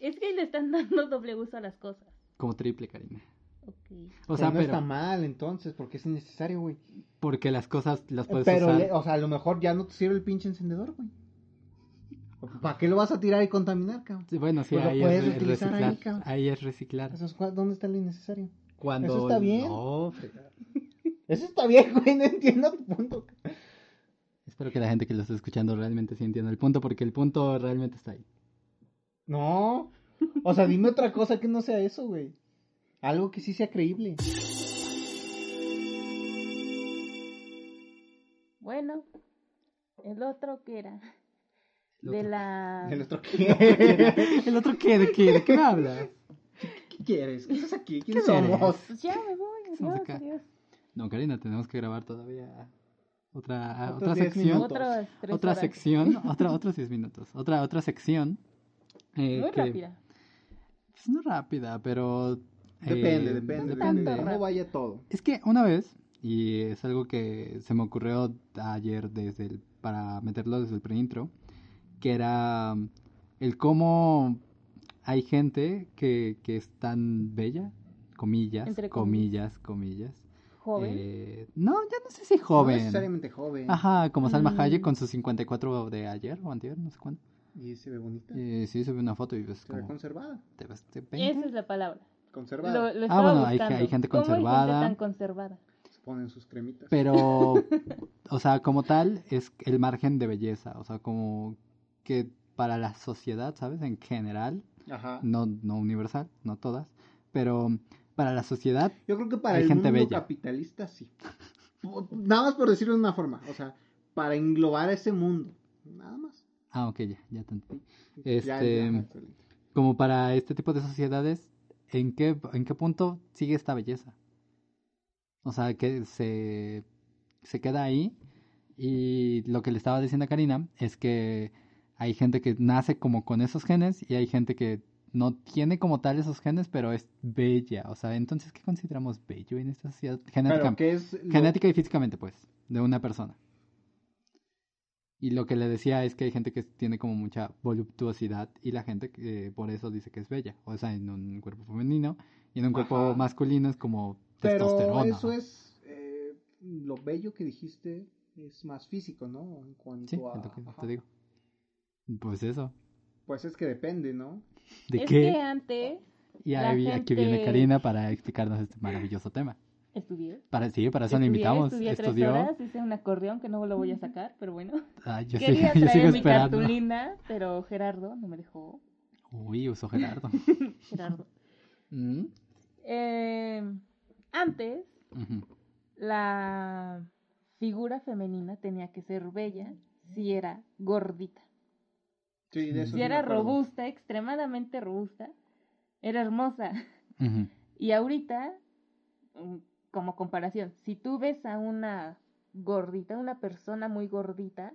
Es que le están dando doble uso a las cosas. Como triple, Karina. Ok. O Pero sea, no pero. está mal entonces, porque es innecesario, güey. Porque las cosas las puedes Pero, usar. le- o sea, a lo mejor ya no te sirve el pinche encendedor, güey. ¿Para qué lo vas a tirar y contaminar, cabrón? Sí, bueno, sí, Pues lo ahí, puedes es ahí, reciclar. cabrón. Ahí, es reciclar. Eso es cua- ¿Dónde está lo innecesario? Cuando... ¿Eso está bien? No. Eso está bien, güey, no entiendo tu punto. Espero que la gente que lo esté escuchando realmente sí entienda el punto, porque el punto realmente está ahí. No. O sea, dime otra cosa que no sea eso, güey. Algo que sí sea creíble. Bueno, el otro que era El de otro. la ¿El otro qué? ¿El otro qué? ¿De qué? ¿De qué me hablas? ¿Qué quieres? ¿Qué estás aquí? ¿Quién ¿Qué somos? Pues ya me voy, Estamos adiós, acá. No, Karina, tenemos que grabar todavía otra, Otros otra 10 sección. minutos. Otras Otra horas. sección, otra, otros 10 minutos. Otra, otra sección. eh, Muy que- rápida. pues no rápida, pero... eh, Depende, depende, no depende. rap. ¿Cómo vaya todo? Es que una vez, y es algo que se me ocurrió ayer desde el, para meterlo desde el preintro, que era el cómo hay gente que, que es tan bella, comillas, Entre comillas, comillas. Joven. Eh, no, ya no sé si No joven. necesariamente joven. Ajá, como Salma Mm. Hayek con sus 54 de ayer o antier, no sé cuándo. Y se ve bonita. Eh, sí, subí una foto y ves Se ve como... conservada. ¿Te ves de 20? Esa es la palabra. Conservada. Lo, lo Ah, bueno, hay- hay gente ¿Cómo conservada. tan conservada? Se ponen sus cremitas. Pero, o sea, como tal, es el margen de belleza. O sea, como que para la sociedad, ¿sabes? En general, Ajá. no, no universal, no todas, pero para la sociedad, Yo creo que para Hay el gente mundo bella. capitalista sí. Nada más por decirlo de una forma. O sea, para englobar ese mundo. Nada más. ah, ok, ya, ya te entendí. Este, ya, como para este tipo de sociedades, ¿en qué, ¿en qué punto sigue esta belleza? O sea, que se, se queda ahí y lo que le estaba diciendo a Karina es que hay gente que nace como con esos genes y hay gente que no tiene como tal esos genes, pero es bella. O sea, entonces, ¿qué consideramos bello en esta sociedad? Genética, Pero ¿qué es lo- genética y físicamente, pues, de una persona. Y lo que le decía es que hay gente que tiene como mucha voluptuosidad y la gente que eh, por eso dice que es bella. O sea, en un cuerpo femenino y en un cuerpo masculino es como Pero testosterona. eso es eh, lo bello que dijiste es más físico, ¿no? En cuanto Sí, a es lo que ajá. te digo. Pues eso. Pues es que depende, ¿no? ¿De es qué? que antes Y la ahí, aquí viene Karina para explicarnos este maravilloso tema. estudié. Para, sí, para eso le Estudié, invitamos. Estudié tres Estudió. horas, hice un acordeón que no lo voy a sacar, pero bueno. Ah, yo, Quería sigo, yo sigo traer mi esperando. cartulina, pero Gerardo no me dejó. Uy, usó Gerardo. Gerardo. Mm, Eh, antes, ujú. la figura femenina tenía que ser bella si era gordita. Sí, de eso Si sí me era robusta, extremadamente robusta, era hermosa. Y ahorita, mm, como comparación, si tú ves a una gordita, una persona muy gordita,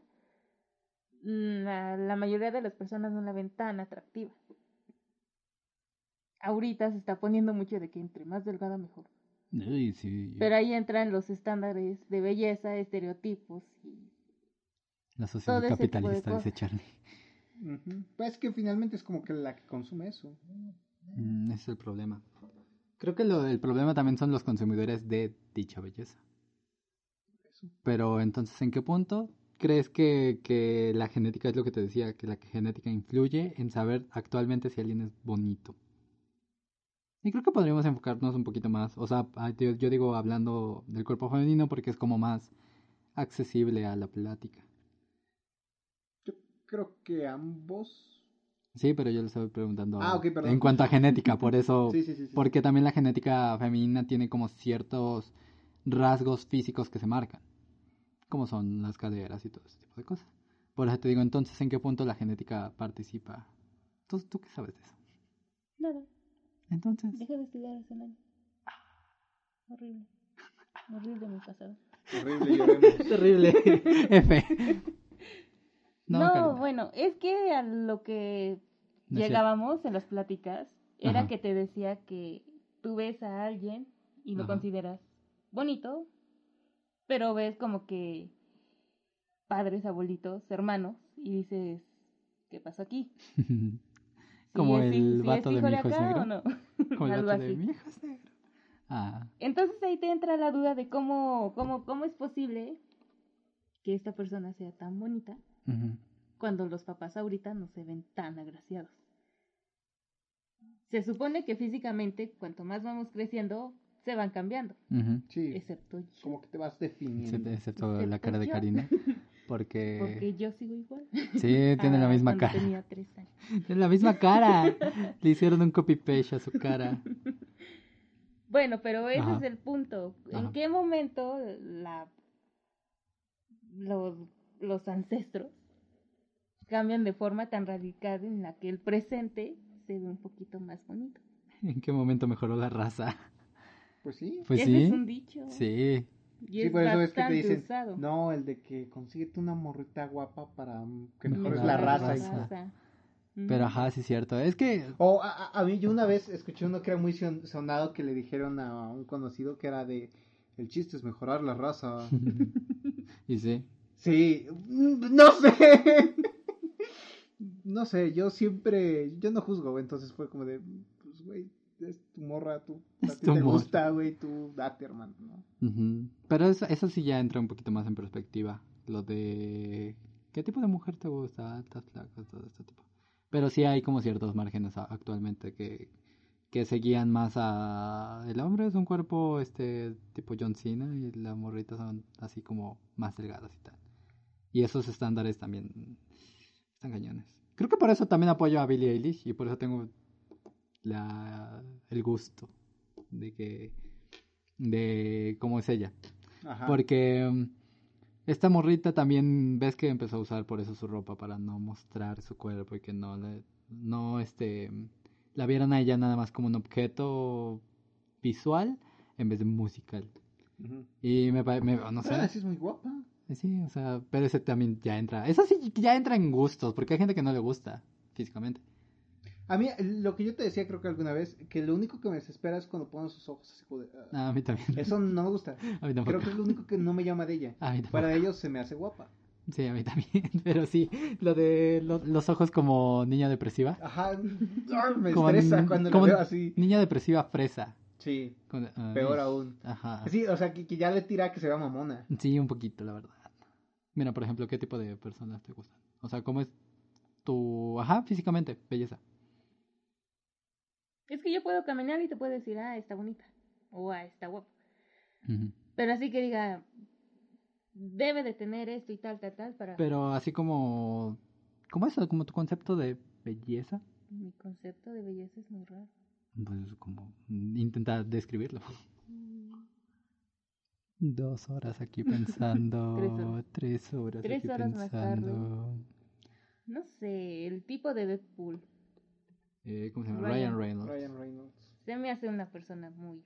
mm, la, la mayoría de las personas no la ven tan atractiva. Ahorita se está poniendo mucho de que entre más delgada mejor. Sí. Pero ahí entran los estándares de belleza, estereotipos y La sociedad capitalista, dice cosas. Pues que finalmente es como que la que consume eso. Mm, ese es el problema. Creo que lo, el problema también son los consumidores de dicha belleza. Pero entonces, ¿en qué punto crees que, que la genética es lo que te decía? Que la genética influye en saber actualmente si alguien es bonito. Y creo que podríamos enfocarnos un poquito más. O sea, yo, yo digo hablando del cuerpo femenino porque es como más accesible a la plática. Creo que ambos. Sí, pero yo le estaba preguntando Ah, ok, perdón. en cuanto a genética, por eso, Sí, sí, sí. sí. porque también la genética femenina tiene como ciertos rasgos físicos que se marcan, como son las caderas y todo ese tipo de cosas. Por eso te digo, entonces, ¿en qué punto la genética participa? Entonces, ¿tú qué sabes de eso? Nada, Entonces, deja de estudiar hace un año. Horrible. Horrible mi pasado. Horrible, lloremos. terrible. F. No, bueno, es que a lo que No llegábamos en las pláticas era Ajá. que te decía que tú ves a alguien y lo Ajá. consideras bonito, pero ves como que padres, abuelitos, hermanos y dices, ¿qué pasó aquí? Como ¿Sí el sí vato de hijo mi hijo es negro. no? Como el vato de mi hijo es negro. Ah, Entonces ahí te entra la duda de cómo, cómo, cómo es posible que esta persona sea tan bonita ujú. cuando los papás ahorita no se ven tan agraciados. Se supone que físicamente, cuanto más vamos creciendo, se van cambiando, Ujú. Sí, excepto yo, como que te vas definiendo. Excepto, excepto la cara de yo. Karina. Porque, porque yo sigo igual. sí, tiene la a misma cara. Tenía tres años. Tiene la misma cara. Le hicieron un copy paste a su cara. Bueno, pero ese Ajá. es el punto. ¿En Ajá. qué momento la los, los ancestros cambian de forma tan radical en la que el presente se ve un poquito más bonito? ¿En qué momento mejoró la raza? Pues sí. Pues Ese sí. es un dicho. Sí. Y Sí, es por eso es que te bastante dicen, usado. no, el de que consíguete una morrita guapa para mm, que mejores la la raza. Pero ajá, sí es cierto. Es que. O a, a- a mí yo una vez escuché uno que era muy son- sonado que le dijeron a un conocido que era de el chiste es mejorar la raza. y sí. Sí, mm, no sé. No sé, yo siempre, yo no juzgo, güey, entonces fue como de, pues, güey, es tu morra, tú, a ti tu te gusta, güey, tú date, hermano, ¿no? Ujú. Pero eso, eso sí ya entra un poquito más en perspectiva. Lo de. ¿Qué tipo de mujer te gusta? Altas, flacas, todo este tipo. Pero sí hay como ciertos márgenes actualmente que, que se guían más a. El hombre es un cuerpo este tipo John Cena y las morritas son así como más delgadas y tal. Y esos estándares también están cañones. Creo que por eso también apoyo a Billie Eilish y por eso tengo la, el gusto de que. de cómo es ella. Ajá. Porque mm, esta morrita también ves que empezó a usar por eso su ropa para no mostrar su cuerpo y que no le, no este la vieran a ella nada más como un objeto visual en vez de musical. Y me, me no Ah, sé, sí es muy guapa. Sí, o sea, pero ese también ya entra. Eso sí ya entra en gustos, porque hay gente que no le gusta físicamente. A mí, lo que yo te decía creo que alguna vez, que lo único que me desespera es cuando ponen sus ojos así como de, Ah, a mí también. Eso no me gusta. A mí. Creo que es lo único que no me llama de ella. A mí de ellos se me hace guapa. Sí, a mí también. Pero sí, lo de lo- los ojos como niña depresiva. Ajá, me Como estresa cuando como la veo así. Niña depresiva fresa. Sí, ay, peor aún. Ajá. Sí, o sea, que, que ya le tira que se vea mamona. Sí, un poquito, la verdad. Mira, por ejemplo, ¿qué tipo de personas te gustan? O sea, ¿cómo es tu... Ajá, físicamente, belleza. Es que yo puedo caminar y te puedo decir, ah, está bonita. O ah, está guapo. Pero así que diga, debe de tener esto y tal, tal, tal, para Pero así como... ¿Cómo es? Como tu concepto de belleza. mi concepto de belleza es muy raro. Pues como... Intenta describirlo. Dos horas aquí pensando. Tres horas. Tres más tarde. No sé, el tipo de Deadpool. Eh, ¿Cómo se llama? Ryan. Ryan Reynolds. Ryan Reynolds. Se me hace una persona muy...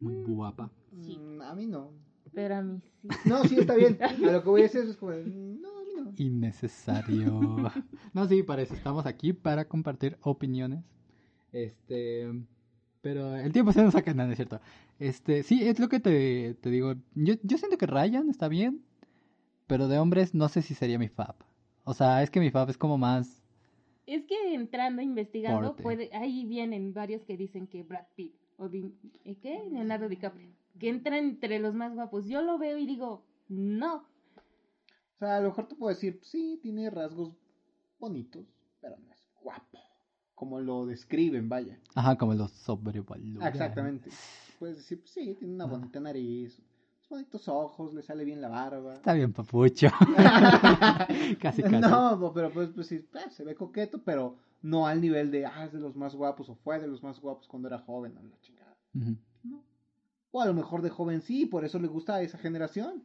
Muy guapa. Sí. Mm, a mí no. Pero a mí sí. No, sí, está bien. A lo que voy a decir es como, mm, no, a mí no. innecesario. no, sí, para eso estamos aquí para compartir opiniones. Este, pero el tiempo se nos saca, no es cierto. Este, sí, es lo que te, te digo. Yo, yo siento que Ryan está bien, pero de hombres no sé si sería mi fab. O sea, es que mi fab es como más. Es que entrando, investigando, Porte. puede, ahí vienen varios que dicen que Brad Pitt o Di- ¿eh, ¿qué? Leonardo DiCaprio, que entra entre los más guapos. Yo lo veo y digo, no. O sea, a lo mejor te puedo decir, sí, tiene rasgos bonitos, pero no es guapo. Como lo describen, vaya. Ajá, como los sobrevalorados. Ah, exactamente. Puedes decir, pues sí, tiene una bonita nariz, bonitos ojos, le sale bien la barba. Está bien, papucho. casi, casi. No, pero pues, pues sí, eh, se ve coqueto, pero no al nivel de, ah, es de los más guapos o fue de los más guapos cuando era joven, no, la chingada. O a lo mejor de joven sí, por eso le gusta a esa generación.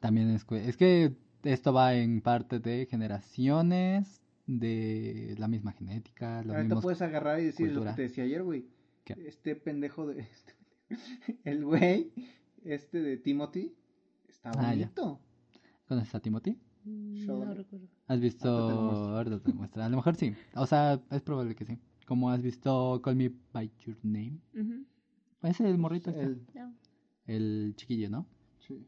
También es, que- es que esto va en parte de generaciones, de la misma genética, los Ahorita puedes agarrar y decir lo que te decía ayer, güey. Este pendejo de... este- el güey, este de Timothy, está Ah, ya. bonito. ¿Conoces a Timothy? Mm, No me. recuerdo. ¿Has visto...? Ahorita te lo muestro. Ahorita. A lo mejor sí. O sea, es probable que sí. Como has visto Call Me By Your Name. Ese es el morrito este. El- No. El chiquillo, ¿no? sí.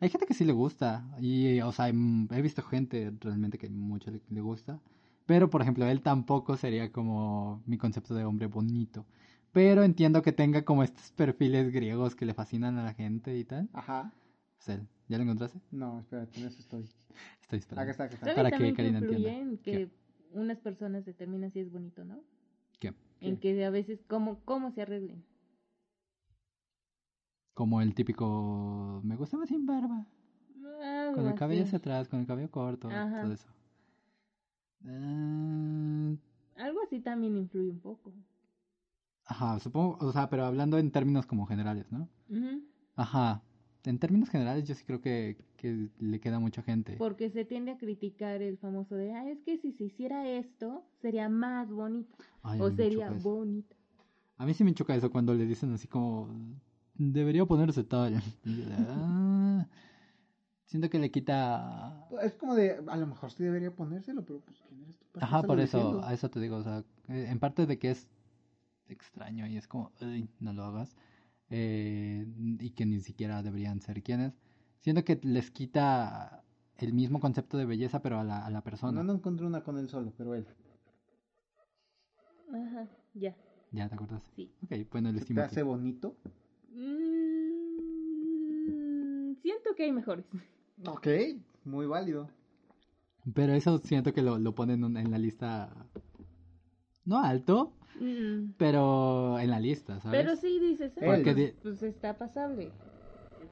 Hay gente que sí le gusta. Y, o sea, he visto gente realmente que mucho le, le gusta. Pero, por ejemplo, él tampoco sería como mi concepto de hombre bonito. Pero entiendo que tenga como estos perfiles griegos que le fascinan a la gente y tal. Ajá. Es él. ¿Ya lo encontraste? No, espérate, en eso estoy. Estoy esperando. Acá está, acá está. ¿Sabes Para que también Karina entienda? en que unas personas determinan si es bonito, ¿no? ¿Qué? En que a veces cómo, cómo se arreglen. Como el típico... Me gusta más sin barba. Algo Con el cabello así. hacia atrás, con el cabello corto, Ajá. todo eso. Ah, Algo así también influye un poco. Ajá, supongo, o sea, pero hablando en términos como generales, ¿no? Ajá. En términos generales, yo sí creo que, que le queda a mucha gente. Porque se tiende a criticar el famoso de, ah, es que si se hiciera esto, sería más bonito. Ay, o sería bonito. A mí sí me choca eso cuando le dicen así como, debería ponerse tal. Y yo de, "Ah". siento que le quita... Es como de, a lo mejor sí debería ponérselo, pero pues, ¿quién eres tú para Ajá, por eso, diciendo? a eso te digo, o sea, eh, en parte de que es extraño y es como, "Ay, no lo hagas, eh, y que ni siquiera deberían ser quienes, siento que les quita el mismo concepto de belleza, pero a la, a la persona. No, no encontré una con él solo, pero él. Ajá, ya. ¿Ya te acuerdas? Sí. Ok, bueno, el ¿Se te hace bonito? Mm, siento que hay mejores. Ok, muy válido. Pero eso siento que lo, lo ponen en, en la lista, no alto, Mm, pero en la lista, ¿sabes? Pero sí dices, ah, Porque pues, di- pues está pasable.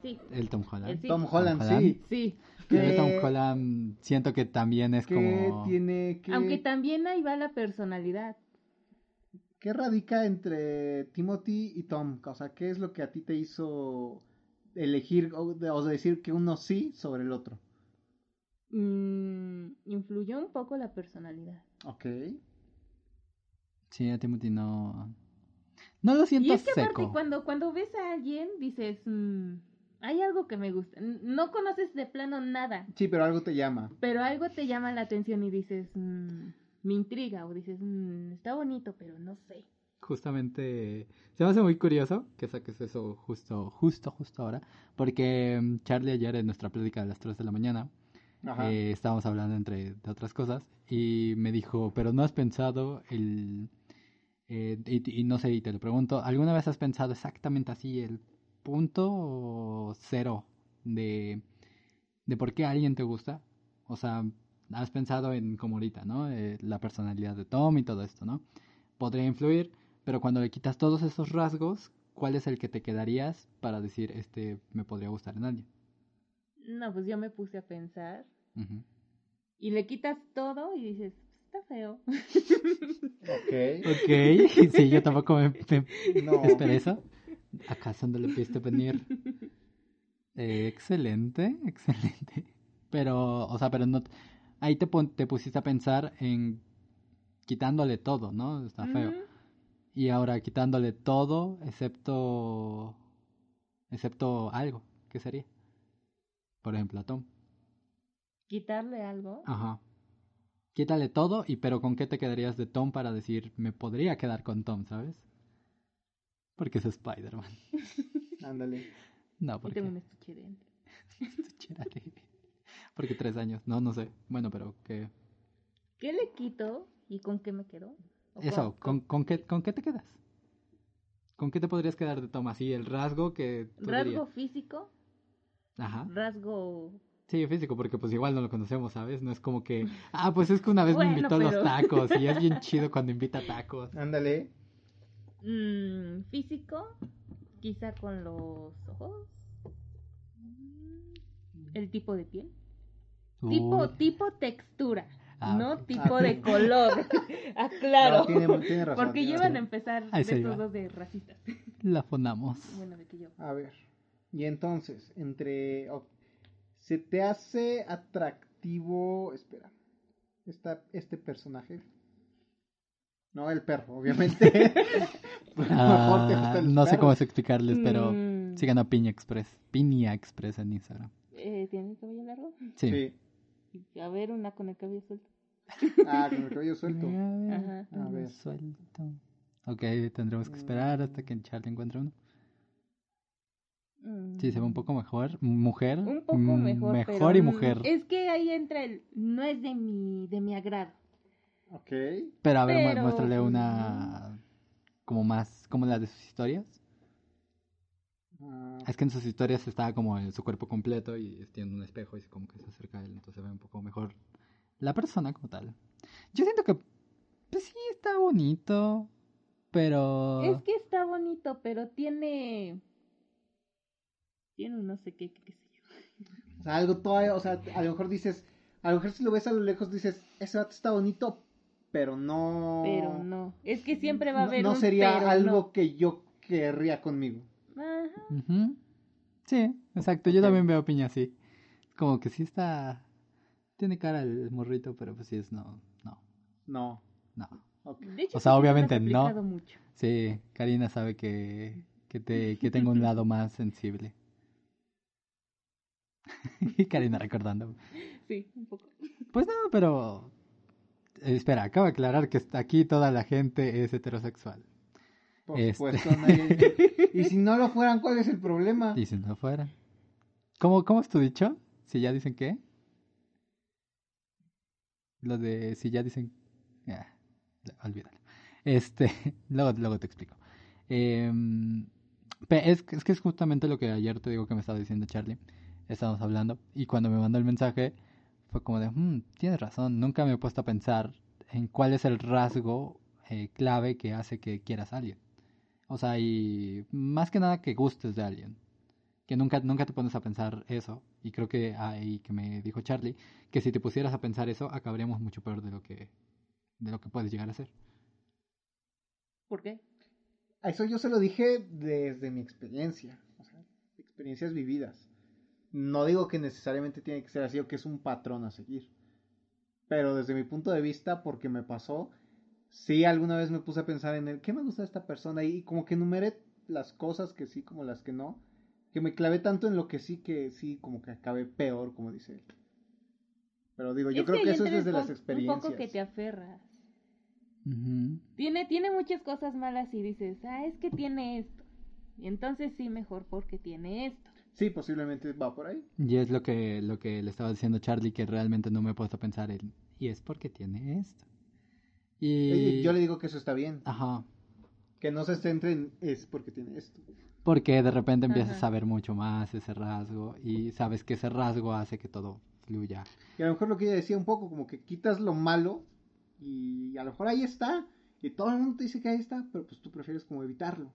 Sí, El Tom Holland. Eh, sí. Tom Holland, Holland. sí. sí. Pero ¿Qué- Tom Holland siento que también es ¿Qué como... tiene que... Aunque también ahí va la personalidad. ¿Qué radica entre Timothy y Tom? O sea, ¿qué es lo que a ti te hizo elegir o, de- o decir que uno sí sobre el otro? Mm, influyó un poco la personalidad. Ok. Sí, a Timothy no... No lo siento Y es que seco. aparte cuando, cuando ves a alguien dices, mm, hay algo que me gusta. No conoces de plano nada, Sí, pero algo te llama. pero algo te llama la atención y dices, mm, me intriga o dices, mm, está bonito, pero no sé. Justamente, se me hace muy curioso que saques eso justo, justo, justo ahora, porque mm, Charlie ayer en nuestra plática de las 3 de la mañana, eh, estábamos hablando entre de otras cosas, y me dijo, pero no has pensado el... eh, y, y no sé, y te lo pregunto, ¿alguna vez has pensado exactamente así el punto cero de, de por qué alguien te gusta? O sea, has pensado en como ahorita, ¿no? Eh, la personalidad de Tom y todo esto, ¿no? Podría influir, pero cuando le quitas todos esos rasgos, ¿cuál es el que te quedarías para decir, este me podría gustar en alguien? No, pues yo me puse a pensar y le quitas todo y dices, está feo. Ok. Ok, sí, yo tampoco me, me No. esperé eso. ¿Acaso no le viste venir? Eh, excelente, excelente. Pero, o sea, pero no... Ahí te, te pusiste a pensar en quitándole todo, ¿no? Está feo. Y ahora quitándole todo, excepto... Excepto algo. ¿Qué sería? Por ejemplo, a Tom. Quitarle algo. Ajá. Quítale todo, y pero ¿con qué te quedarías de Tom para decir, me podría quedar con Tom, ¿sabes? Porque es Spider-Man. Ándale. No, y porque... Chérate. Porque tres años. No, no sé. Bueno, pero que... ¿Qué le quito y con qué me quedo? ¿O Eso, ¿con, con, qué, ¿con qué te quedas? ¿Con qué te podrías quedar de Tom? Así, el rasgo que... tú rasgo dirías. físico, Ajá. rasgo Sí, físico, porque pues igual no lo conocemos, ¿sabes? No es como que... Ah, pues es que una vez Bueno, me invitó a pero- los tacos y es bien chido cuando invita tacos. Ándale. mm, físico, quizá con los ojos. el tipo de piel. Tipo, Uy, tipo textura, Ah, no tipo Ah, de color. Aclaro. No, tiene, tiene razón. Porque tiene llevan a empezar Ahí de estos dos de racistas. la fonamos. Bueno, de que yo. A ver. Y entonces, entre. ¿Se te hace atractivo. Espera. Esta, este personaje? No, el perro, obviamente. Ah, no sé cómo explicarles, pero Mm, sigan a Piña Express. Piña Express en Instagram. eh, ¿Tiene el cabello largo? Sí. Sí. A ver, una con el cabello suelto. Ah, con el cabello suelto. Ajá. A ver. Suelto. Ok, tendremos que esperar hasta que Charlie encuentre uno. Mm. Sí, se ve un poco mejor. Mujer. Un poco mm, mejor. Mejor pero, y mujer. Es que ahí entra el. No es de mi, de mi agrado. Ok. Pero a ver, pero, muéstrale una. Como más. Como la de sus historias. Ah, Es que en sus historias está como en su cuerpo completo y tiene un espejo y como que se acerca a él, entonces se ve un poco mejor la persona como tal. Yo siento que, pues sí, está bonito, pero... Es que está bonito, pero tiene. Tiene un no sé qué, qué, qué sé yo. o sea, algo todavía. O sea, a lo mejor dices. A lo mejor si lo ves a lo lejos dices. Ese vato está bonito, pero no. Pero no. Es que siempre va a haber. No sería pero algo no. que yo querría conmigo. Ajá. Ujú. Sí, exacto, yo también veo piña así. Como que sí está... Tiene cara el morrito, pero pues sí es no, no, No. no. Ok. De hecho, O sea, obviamente no. mucho. Sí, Karina sabe que, que, te, que tengo un lado más sensible. y Karina recordando. Sí, un poco. Pues no, pero... eh, espera, acabo de aclarar que aquí toda la gente es heterosexual. Por Este. supuesto, nadie- Y si no lo fueran, ¿cuál es el problema? Y si no fuera. ¿Cómo, ¿Cómo es tu dicho? Si ya dicen qué. Lo de si ya dicen... Ah, olvídalo. Este, luego, luego te explico. Pe- es, es que es justamente lo que ayer te digo que me estaba diciendo Charlie. Estábamos hablando y cuando me mandó el mensaje fue como de, "Mm, tienes razón, nunca me he puesto a pensar en cuál es el rasgo eh, clave que hace que quieras a alguien. O sea, y más que nada que gustes de alguien. Que nunca, nunca te pones a pensar eso. Y creo que ahí que me dijo Charlie, que si te pusieras a pensar eso, acabaríamos mucho peor de lo que, de lo que puedes llegar a ser. ¿Por qué? A Eso yo se lo dije desde mi experiencia. O sea, experiencias vividas. No digo que necesariamente tiene que ser así o que es un patrón a seguir. Pero desde mi punto de vista, porque me pasó, sí alguna vez me puse a pensar en el qué me gusta de esta persona y como que enumeré las cosas que sí como las que no. Que me clavé tanto en lo que sí que sí como que acabé peor, como dice él. Pero digo, yo Es creo que, eso es desde las experiencias. Un poco que te aferras. Tiene, tiene muchas cosas malas y dices, ah, es que tiene esto. Y entonces sí, mejor porque tiene esto. Sí, posiblemente va por ahí. Y es lo que, lo que le estaba diciendo Charlie, que realmente no me he puesto a pensar en, y es porque tiene esto. Y... Y yo le digo que eso está bien. Ajá. Que no se centre en es porque tiene esto. Porque de repente empiezas Ajá. a ver mucho más ese rasgo y sabes que ese rasgo hace que todo fluya. Y a lo mejor lo que ella decía un poco, como que quitas lo malo y a lo mejor ahí está. Y todo el mundo te dice que ahí está, pero pues tú prefieres como evitarlo.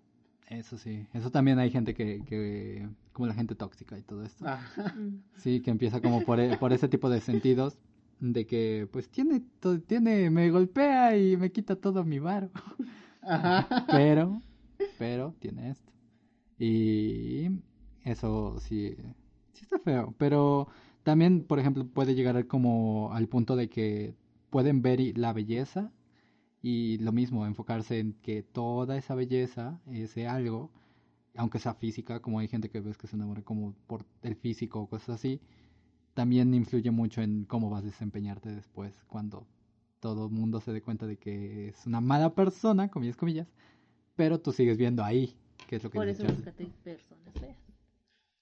Eso sí, eso también hay gente que, que como la gente tóxica y todo esto. Ajá. Mm. Sí, que empieza como por, e- por ese tipo de sentidos de que pues tiene, to- tiene, me golpea y me quita todo mi varo. Ajá. Pero, pero tiene esto. Y eso sí, sí está feo. Pero también, por ejemplo, puede llegar como al punto de que pueden ver y- la belleza y lo mismo, enfocarse en que toda esa belleza, ese algo, aunque sea física, como hay gente que ves que se enamora como por el físico o cosas así, también influye mucho en cómo vas a desempeñarte después cuando todo el mundo se dé cuenta de que es una mala persona, comillas, comillas, pero tú sigues viendo ahí, que es lo que Por eso búscate personas feas.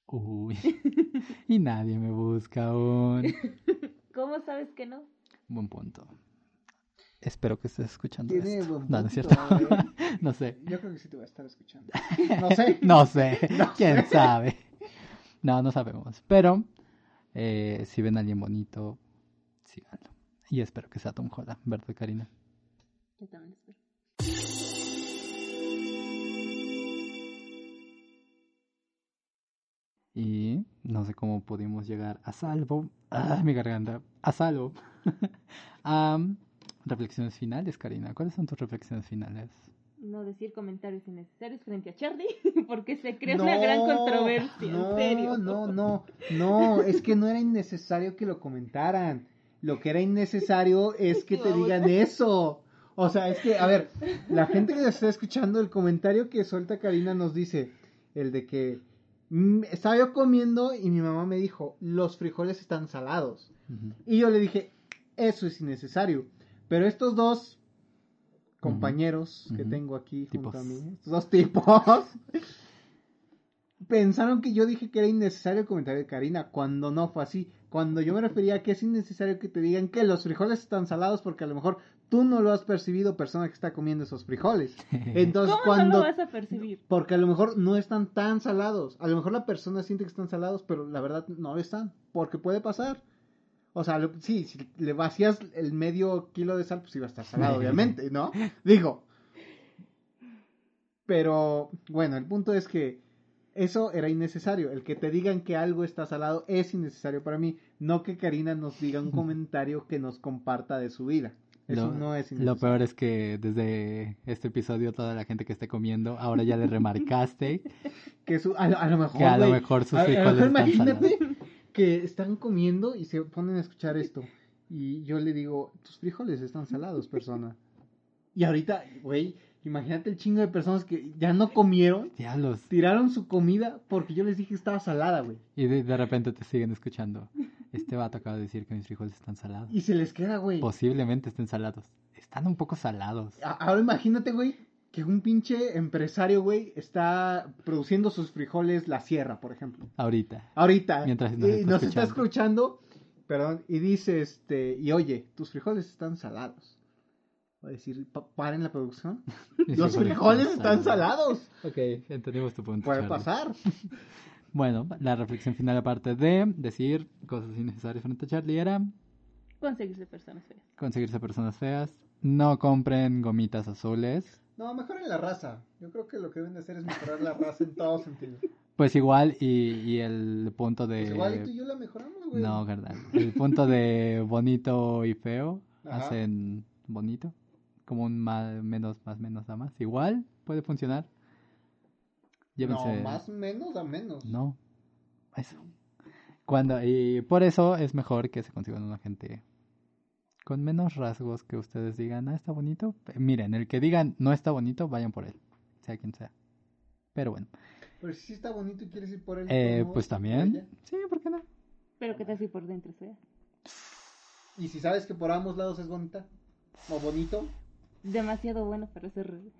Uy, y nadie me busca aún. ¿Cómo sabes que no? Buen punto. Espero que estés escuchando Tiene esto. buen No, no es cierto. ¿eh? no sé. Yo creo que sí te voy a estar escuchando. No sé. No sé. No ¿Quién sé. sabe? No, no sabemos. Pero eh, si ven a alguien bonito, síganlo. Y espero que sea Tom Holland, ¿verdad, Karina? Yo también espero. Y no sé cómo pudimos llegar a salvo. ¡Ah, mi garganta! A salvo. a reflexiones finales, Karina. ¿Cuáles son tus reflexiones finales? No decir comentarios innecesarios frente a Charlie, porque se crea una gran controversia, no, en serio. No, no, no, es que no era innecesario que lo comentaran. Lo que era innecesario es que te digan eso. O sea, es que, a ver, la gente que está escuchando, el comentario que suelta Karina nos dice, el de que mm, estaba yo comiendo y mi mamá me dijo, los frijoles están salados. Y yo le dije, eso es innecesario. Pero estos dos compañeros que tengo aquí junto a mí, estos dos tipos, pensaron que yo dije que era innecesario el comentario de Karina, cuando no fue así. Cuando yo me refería a que es innecesario que te digan que los frijoles están salados porque a lo mejor tú no lo has percibido, persona que está comiendo esos frijoles. Entonces, ¿Cómo cuando... no lo vas a percibir? Porque a lo mejor no están tan salados. A lo mejor la persona siente que están salados, pero la verdad no lo están. Porque puede pasar. O sea, lo- sí, si le vacías el medio kilo de sal, pues iba a estar salado, obviamente, ¿no? Digo. Pero, bueno, el punto es que eso era innecesario. El que te digan que algo está salado es innecesario para mí. No que Karina nos diga un comentario que nos comparta de su vida. Eso Lo, no es lo innecesario. peor es que desde este episodio toda la gente que esté comiendo, ahora ya le remarcaste Que su- a, lo- a lo mejor, que a lo güey, mejor sus A- a lo mejor están imagínate salados. Que están comiendo y se ponen a escuchar esto. Y yo le digo, tus frijoles están salados, persona. Y ahorita, güey, imagínate el chingo de personas que ya no comieron, Diablos. tiraron su comida porque yo les dije que estaba salada, güey. Y de, de repente te siguen escuchando. Este vato acaba de decir que mis frijoles están salados. Y se les queda, güey. Posiblemente estén salados. Están un poco salados. A- Ahora imagínate, güey, que un pinche empresario, güey, está produciendo sus frijoles la sierra, por ejemplo. Ahorita. Ahorita. Mientras nos y está nos está escuchando. escuchando, perdón, y dice, este, y oye, tus frijoles están salados. Va a decir, "Pa- paren la producción. Los frijoles están salados. Ok, entendemos tu punto. Puede Charlie. pasar. Bueno, la reflexión final aparte de decir cosas innecesarias frente a Charlie era Conseguirse personas feas. conseguirse personas feas. No compren gomitas azules. No, mejoren la raza. Yo creo que lo que deben de hacer es mejorar la raza en todos sentidos. Pues igual y, y el punto de... Pues igual y tú y yo la mejoramos, güey. No, verdad. El punto de bonito y feo Ajá. hacen bonito. Como un más, menos, más, menos, da más. Igual puede funcionar. Llévense. No, más menos a menos. No. Eso. Cuando, y por eso es mejor que se consigan una gente con menos rasgos que ustedes digan, ah, está bonito. Eh, Miren, el que digan no está bonito, vayan por él. Sea quien sea. Pero bueno. Pero si sí está bonito y quieres ir por él. Eh, pues también. Sí, ¿por qué no? Pero que tal si por dentro es fea. Y si sabes que por ambos lados es bonita o bonito, Demasiado bueno para ser real.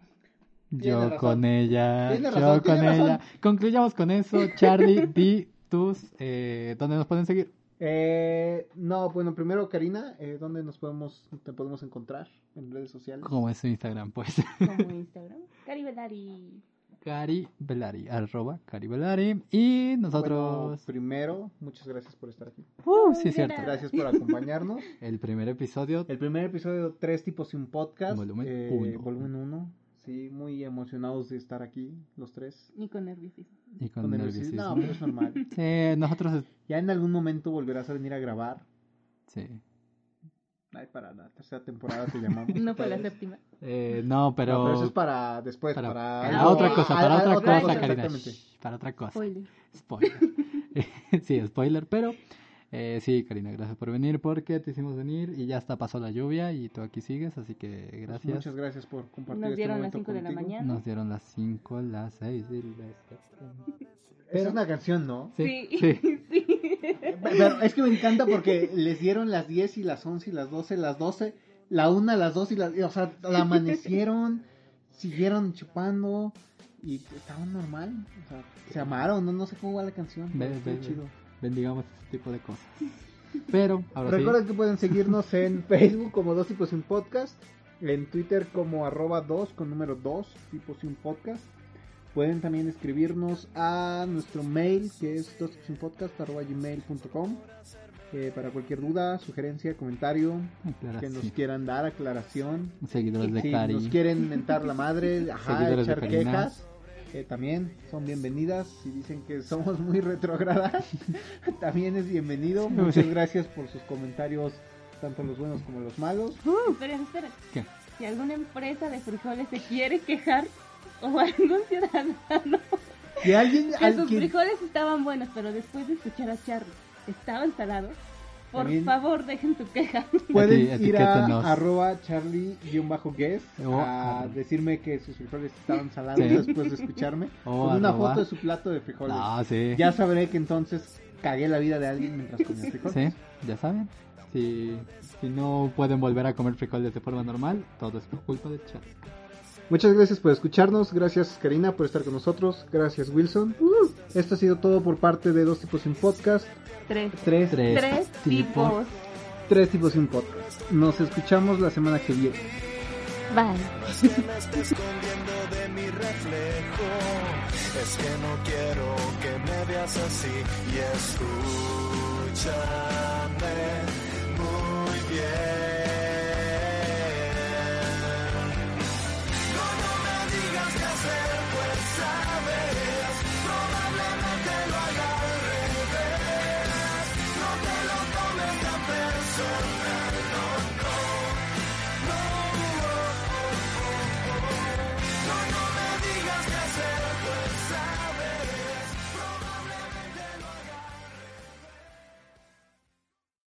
Yo con ella. Yo con ella. razón. Concluyamos con eso. Charlie, di tus. Eh, ¿Dónde nos pueden seguir? Eh, no, bueno, primero Karina, eh, ¿dónde nos podemos, te podemos encontrar en redes sociales? Como es su Instagram, pues. Como Instagram. Caribelari. Cari Velari. Arroba Cari Velari. Y Bueno, nosotros. primero, muchas gracias por estar aquí. Uh, sí, es cierto. Gracias por acompañarnos. El primer episodio. El primer episodio Tres Tipos y un Podcast. Volumen eh, uno. Volumen 1. Sí, muy emocionados de estar aquí, los tres. Ni con nerviosismo. Y con, Con nerviosismo. nerviosismo. No, pero es normal. Sí, nosotros. ya en algún momento volverás a venir a grabar. Sí. Ay, para la tercera temporada te llamamos. No para la séptima. Eh, no, pero. No, pero eso es para después, para, para, para algo- otra cosa, para otra cosa, cosa, Karina. Shh, Para otra cosa. Spoiler. Spoiler. sí, spoiler, pero eh, sí, Karina, gracias por venir porque te hicimos venir y ya hasta pasó la lluvia y tú aquí sigues, así que Pues gracias. Muchas gracias por compartir Nos este dieron las momento 5 de la mañana. Nos dieron las 5, las 6 y las... Esa es una canción, ¿no? Sí, Sí. sí. sí. Pero es que me encanta porque les dieron las 10 y las 11 y las 12, las 12, la 1, las 2 y las... O sea, la amanecieron, siguieron chupando y estaban normal. O sea, se amaron, no, no sé cómo va la canción. Ve- pero estuvo ve- chido. Bendigamos este tipo de cosas. Pero, ahora Recuerden que pueden seguirnos en Facebook como Dos Tipos y un Podcast, en Twitter como arroba 2 con número 2 tipos y un podcast. Pueden también escribirnos a nuestro mail que es dos tipos y un podcast arroba gmail.com eh, para cualquier duda, sugerencia, comentario que nos quieran dar, aclaración. Seguidores de Si Cari. nos quieren mentar la madre, ajá, echar quejas, eh, también son bienvenidas. Si dicen que somos muy retrogradas, también es bienvenido. Muchas gracias por sus comentarios, tanto los buenos como los malos. Esperen, esperen. ¿Qué? Si alguna empresa de frijoles se quiere quejar o algún ciudadano alguien, que al sus que- frijoles estaban buenos, pero después de escuchar a Charlie estaban salados, por También- favor dejen su queja. pueden ir a arroba charlie-guest O a decirme que sus frijoles estaban salados Sí. después de escucharme. Con una arroba. foto de su plato de frijoles. Ah, sí. Ya sabré que entonces cagué la vida de alguien mientras comía frijoles. Sí, ya saben. Si, si no pueden volver a comer frijoles de forma normal, todo es por culpa de Charlie. Muchas gracias por escucharnos. Gracias Karina por estar con nosotros. Gracias Wilson. Esto ha sido todo por parte de Dos Tipos Sin Podcast. Tres. Tres, Tres. Tres tipos. tipos. tres Tipos Sin Podcast. Nos escuchamos la semana que viene. Bye. Es que me esté escondiendo de mi reflejo. Es que no quiero que me veas así. Y escúchame muy bien.